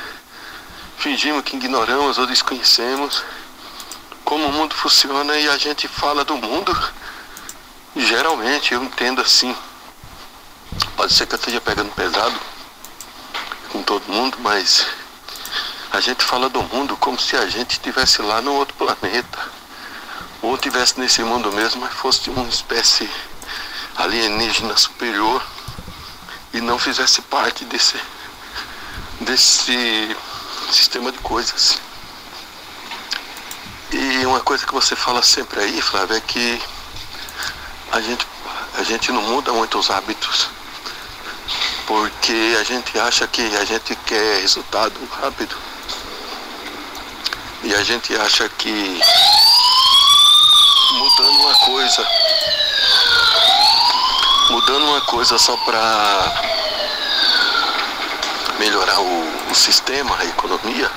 fingimos que ignoramos ou desconhecemos como o mundo funciona e a gente fala do mundo. Geralmente eu entendo assim, Pode ser que eu esteja pegando pesado com todo mundo, mas a gente fala do mundo como se a gente estivesse lá no outro planeta. Ou estivesse nesse mundo mesmo, mas fosse uma espécie alienígena superior e não fizesse parte desse, desse sistema de coisas. E uma coisa que você fala sempre aí, Flávio, é que a gente, a gente não muda muito os hábitos porque a gente acha que a gente quer resultado rápido e a gente acha que mudando uma coisa, mudando uma coisa só para melhorar o, o, sistema, a economia,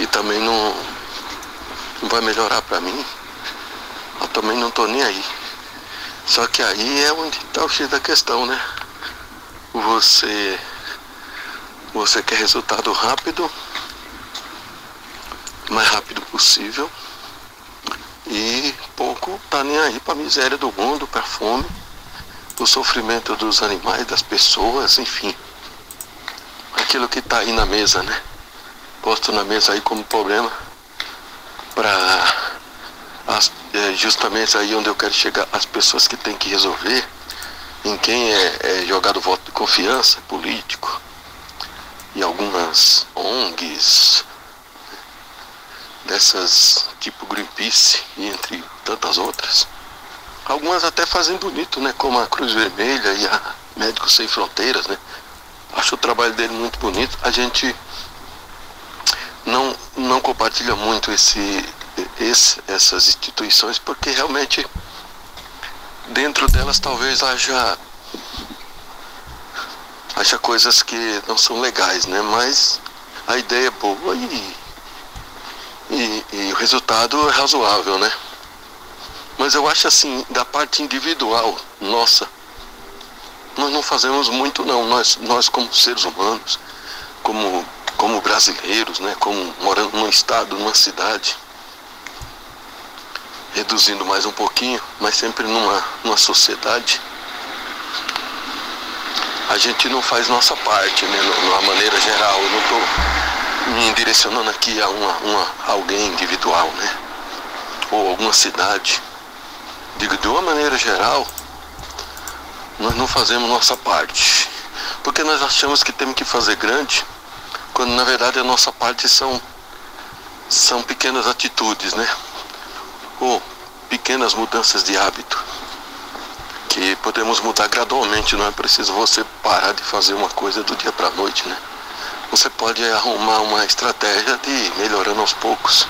e também não, não vai melhorar para mim, eu também não tô nem aí. Só que aí é onde está o X da questão, né? Você você quer resultado rápido, mais rápido possível e pouco tá nem aí para a miséria do mundo, para fome, o sofrimento dos animais, das pessoas, enfim. Aquilo que está aí na mesa, né? Posto na mesa aí como problema para é, justamente aí onde eu quero chegar, as pessoas que têm que resolver em quem é, é jogado voto de confiança político e algumas ONGs dessas tipo Greenpeace e entre tantas outras. Algumas até fazem bonito, né? Como a Cruz Vermelha e a Médicos Sem Fronteiras, né? Acho o trabalho dele muito bonito. A gente não, não compartilha muito esse, esse, essas instituições porque realmente dentro delas talvez haja haja coisas que não são legais, né? Mas a ideia é boa e, e, e o resultado é razoável, né? Mas eu acho assim, da parte individual, nossa, nós não fazemos muito não, nós, nós como seres humanos, como, como brasileiros, né? Como morando num estado, numa cidade reduzindo mais um pouquinho, mas sempre numa, numa sociedade, a gente não faz nossa parte, né, de uma maneira geral. Eu não estou me direcionando aqui a uma, uma, alguém individual, né? Ou alguma cidade. Digo, de uma maneira geral, nós não fazemos nossa parte. Porque nós achamos que temos que fazer grande, quando na verdade a nossa parte são, são pequenas atitudes, né? Ou pequenas mudanças de hábito que podemos mudar gradualmente, não é preciso você parar de fazer uma coisa do dia para a noite, né? Você pode arrumar uma estratégia de ir melhorando aos poucos.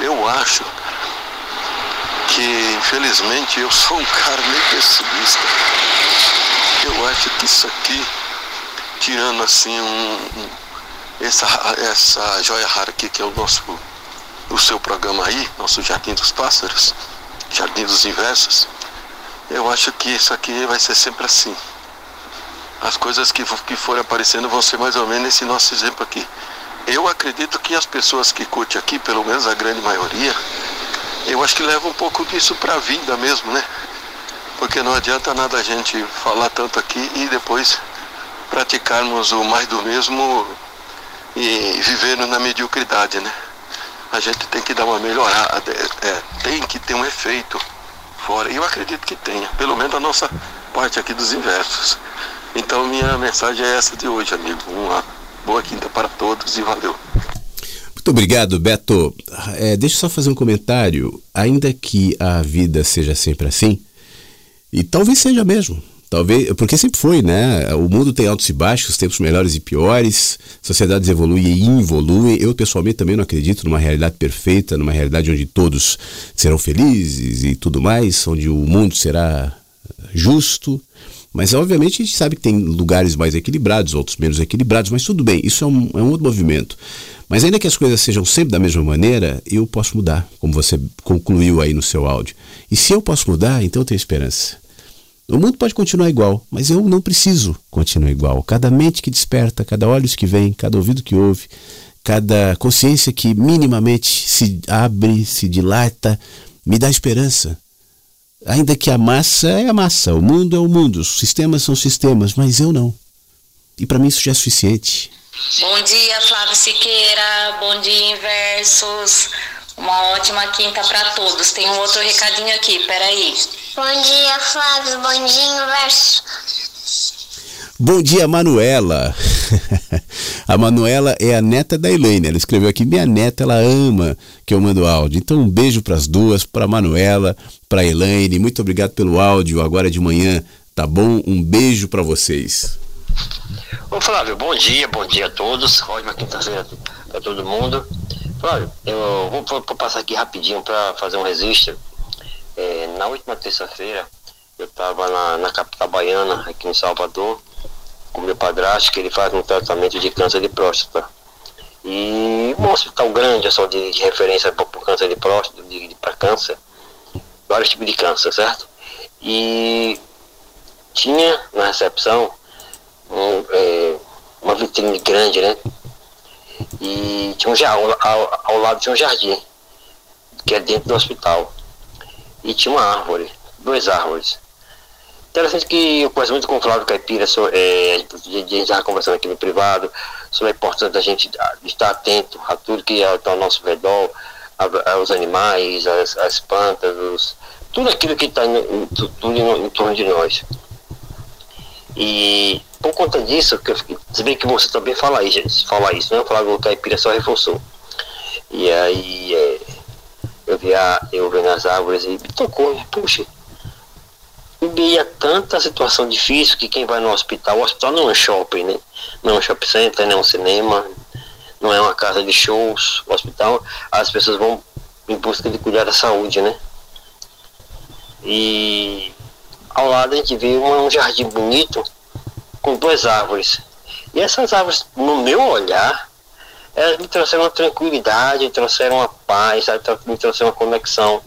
Eu acho que, infelizmente, eu sou um cara meio pessimista. Eu acho que isso aqui, tirando assim um, um, essa, essa joia rara aqui, que é o nosso o seu programa aí, nosso Jardim dos Pássaros, Jardim dos Inversos, eu acho que isso aqui vai ser sempre assim. As coisas que, que forem aparecendo vão ser mais ou menos esse nosso exemplo aqui. Eu acredito que as pessoas que curtem aqui, pelo menos a grande maioria, eu acho que levam um pouco disso para a vida mesmo, né? Porque não adianta nada a gente falar tanto aqui e depois praticarmos o mais do mesmo e vivendo na mediocridade, né? A gente tem que dar uma melhorada, é, é tem que ter um efeito fora. E eu acredito que tenha, pelo menos a nossa parte aqui dos inversos. Então minha mensagem é essa de hoje, amigo. Uma boa quinta para todos e valeu. Muito obrigado, Beto. É, deixa eu só fazer um comentário. Ainda que a vida seja sempre assim, e talvez seja mesmo, Talvez, porque sempre foi, né? O mundo tem altos e baixos, tempos melhores e piores, sociedades evoluem e involuem. Eu, pessoalmente, também não acredito numa realidade perfeita, numa realidade onde todos serão felizes e tudo mais, onde o mundo será justo. Mas, obviamente, a gente sabe que tem lugares mais equilibrados, outros menos equilibrados, mas tudo bem, isso é um, é um outro movimento. Mas, ainda que as coisas sejam sempre da mesma maneira, eu posso mudar, como você concluiu aí no seu áudio. E se eu posso mudar, então eu tenho esperança. O mundo pode continuar igual, mas eu não preciso continuar igual. Cada mente que desperta, cada olhos que vem, cada ouvido que ouve, cada consciência que minimamente se abre, se dilata, me dá esperança. Ainda que a massa é a massa, o mundo é o mundo, os sistemas são sistemas, mas eu não. E para mim isso já é suficiente. Bom dia, Flávio Siqueira. Bom dia, Inversos. Uma ótima quinta para todos. Tem um outro recadinho aqui, peraí. Bom dia, Flávio. Bom dia, Verso. Bom dia, Manuela. a Manuela é a neta da Elaine. Ela escreveu aqui: minha neta, ela ama que eu mando áudio. Então, um beijo para as duas, para Manuela, para Elaine. Muito obrigado pelo áudio agora de manhã. Tá bom? Um beijo para vocês. Ô Flávio, bom dia, bom dia a todos. Ótima quinta-feira para todo mundo. Flávio, eu vou, vou, passar aqui rapidinho para fazer um registro é, na última terça-feira, eu estava na, na capital baiana, aqui em Salvador, com meu padrasto, que ele faz um tratamento de câncer de próstata. E um hospital grande, é só de, de referência para câncer de próstata, para câncer, vários tipos de câncer, certo? E tinha na recepção um, é, uma vitrine grande, né? E tinha um, ao, ao, ao lado tinha um jardim, que é dentro do hospital e tinha uma árvore, duas árvores. Interessante que eu conheço muito com o Flávio Caipira, so, é, a gente estava conversando aqui no privado, sobre a importância da gente estar atento a tudo que está ao nosso redor, aos animais, as, as plantas, os, tudo aquilo que está em, tudo em, em, torno de nós. E por conta disso, que eu, você vê que você também fala isso, fala isso, né? O Flávio Caipira só reforçou. E aí, é, eu via eu vendo as árvores e me tocou, puxa, via tanta situação difícil que quem vai no hospital, o hospital não é shopping, né? Não é um shopping center, não é um cinema, não é uma casa de shows, o hospital, as pessoas vão em busca de cuidar da saúde, né? E ao lado a gente vê um jardim bonito com duas árvores. E essas árvores, no meu olhar, elas me trouxeram uma tranquilidade, me trouxeram uma paz, me trouxeram uma conexão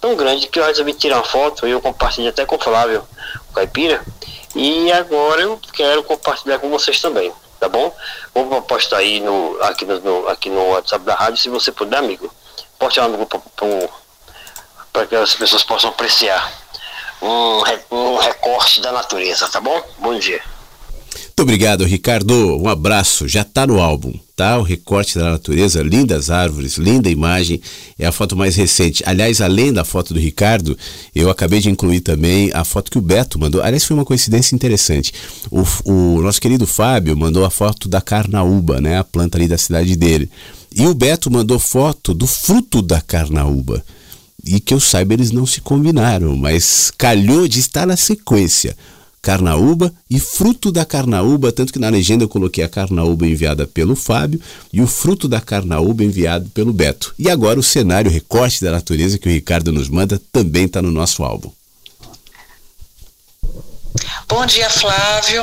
tão grande que eu resolvi tirar uma foto e eu compartilhei até com o Flávio, o Caipira, e agora eu quero compartilhar com vocês também, tá bom? Vou postar aí no, aqui, no, aqui no WhatsApp da rádio, se você puder, amigo. Poste lá no grupo para que as pessoas possam apreciar um, um recorte da natureza, tá bom? Bom dia. Muito obrigado, Ricardo. Um abraço. Já está no álbum. O recorte da natureza, lindas árvores, linda imagem. É a foto mais recente. Aliás, além da foto do Ricardo, eu acabei de incluir também a foto que o Beto mandou. Aliás, foi uma coincidência interessante. O, o nosso querido Fábio mandou a foto da carnaúba, né? A planta ali da cidade dele. E o Beto mandou foto do fruto da carnaúba. E que eu saiba, eles não se combinaram, mas calhou de estar na sequência carnaúba e fruto da carnaúba, tanto que na legenda eu coloquei a carnaúba enviada pelo Fábio e o fruto da carnaúba enviado pelo Beto. E agora o cenário recorte da natureza que o Ricardo nos manda também está no nosso álbum. Bom dia, Flávio.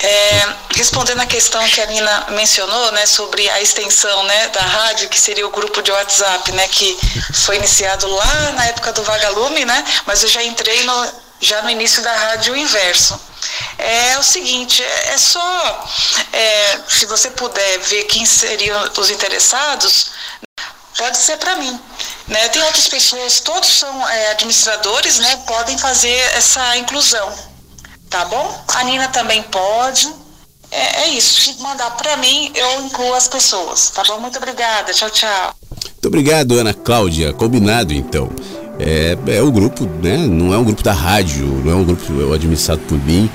É, respondendo a questão que a Nina mencionou, né, sobre a extensão, né, da rádio, que seria o grupo de WhatsApp, né, que foi iniciado lá na época do Vagalume, né, mas eu já entrei no, já no início da rádio inverso. É o seguinte, é, é só, é, se você puder ver quem seriam os interessados, pode ser para mim. Né? Tem outras pessoas, todos são é, administradores, né? Podem fazer essa inclusão, tá bom? A Nina também pode. É, é isso. Se mandar para mim, eu incluo as pessoas, tá bom? Muito obrigada. Tchau, tchau. Muito obrigado, Ana Cláudia. Combinado, então. É, é o grupo, né? Não é um grupo da rádio, não é um grupo administrado por mim,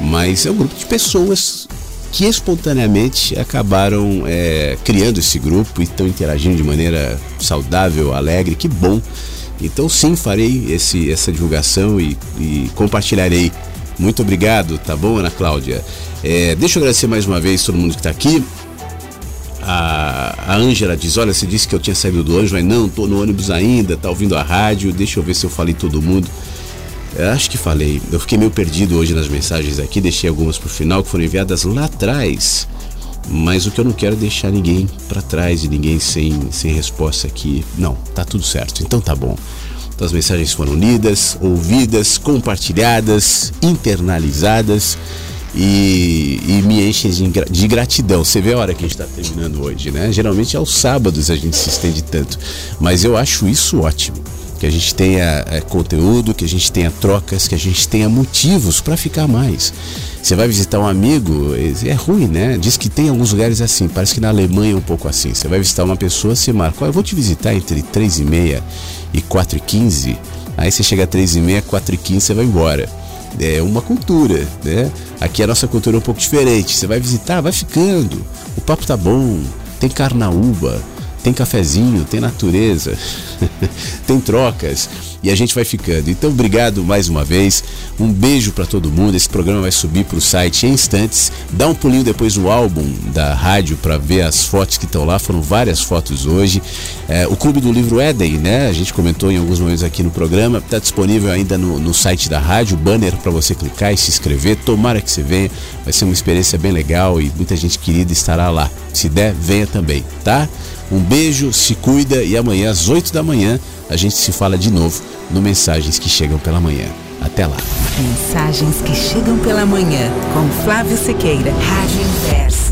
mas é um grupo de pessoas que espontaneamente acabaram é, criando esse grupo e estão interagindo de maneira saudável, alegre, que bom. Então sim, farei esse, essa divulgação e, e compartilharei. Muito obrigado, tá bom, Ana Cláudia? É, deixa eu agradecer mais uma vez todo mundo que está aqui. A Ângela diz: Olha, você disse que eu tinha saído do ônibus, mas não, tô no ônibus ainda, tá ouvindo a rádio. Deixa eu ver se eu falei todo mundo. Eu acho que falei. Eu fiquei meio perdido hoje nas mensagens aqui, deixei algumas pro final que foram enviadas lá atrás. Mas o que eu não quero é deixar ninguém para trás e ninguém sem, sem resposta aqui. Não, tá tudo certo. Então tá bom. Então as mensagens foram lidas, ouvidas, compartilhadas, internalizadas e, e me enchem de, de, gratidão. Você vê a hora que a gente está terminando hoje, né? Geralmente aos sábados a gente se estende tanto, mas eu acho isso ótimo. Que a gente tenha é, conteúdo, que a gente tenha trocas, que a gente tenha motivos para ficar mais. Você vai visitar um amigo, é ruim, né? Diz que tem alguns lugares assim, parece que na Alemanha é um pouco assim. Você vai visitar uma pessoa, você marca, eu vou te visitar entre 3 e meia e 4 e 15. Aí você chega a 3 e meia, 4 e 15, você vai embora é uma cultura, né? Aqui a nossa cultura é um pouco diferente. Você vai visitar, vai ficando. O papo tá bom, tem carnaúba, tem cafezinho, tem natureza, tem trocas e a gente vai ficando. Então, obrigado mais uma vez. Um beijo para todo mundo. Esse programa vai subir para o site em instantes. Dá um pulinho depois no álbum da rádio para ver as fotos que estão lá. Foram várias fotos hoje. É, o Clube do Livro Éden, né? A gente comentou em alguns momentos aqui no programa. Está disponível ainda no, no site da rádio. Banner para você clicar e se inscrever. Tomara que você venha. Vai ser uma experiência bem legal e muita gente querida estará lá. Se der, venha também, tá? Um beijo, se cuida e amanhã às 8 da manhã a gente se fala de novo no Mensagens que Chegam pela Manhã. Até lá. Mensagens que Chegam pela Manhã com Flávio Sequeira, Rádio Inverso.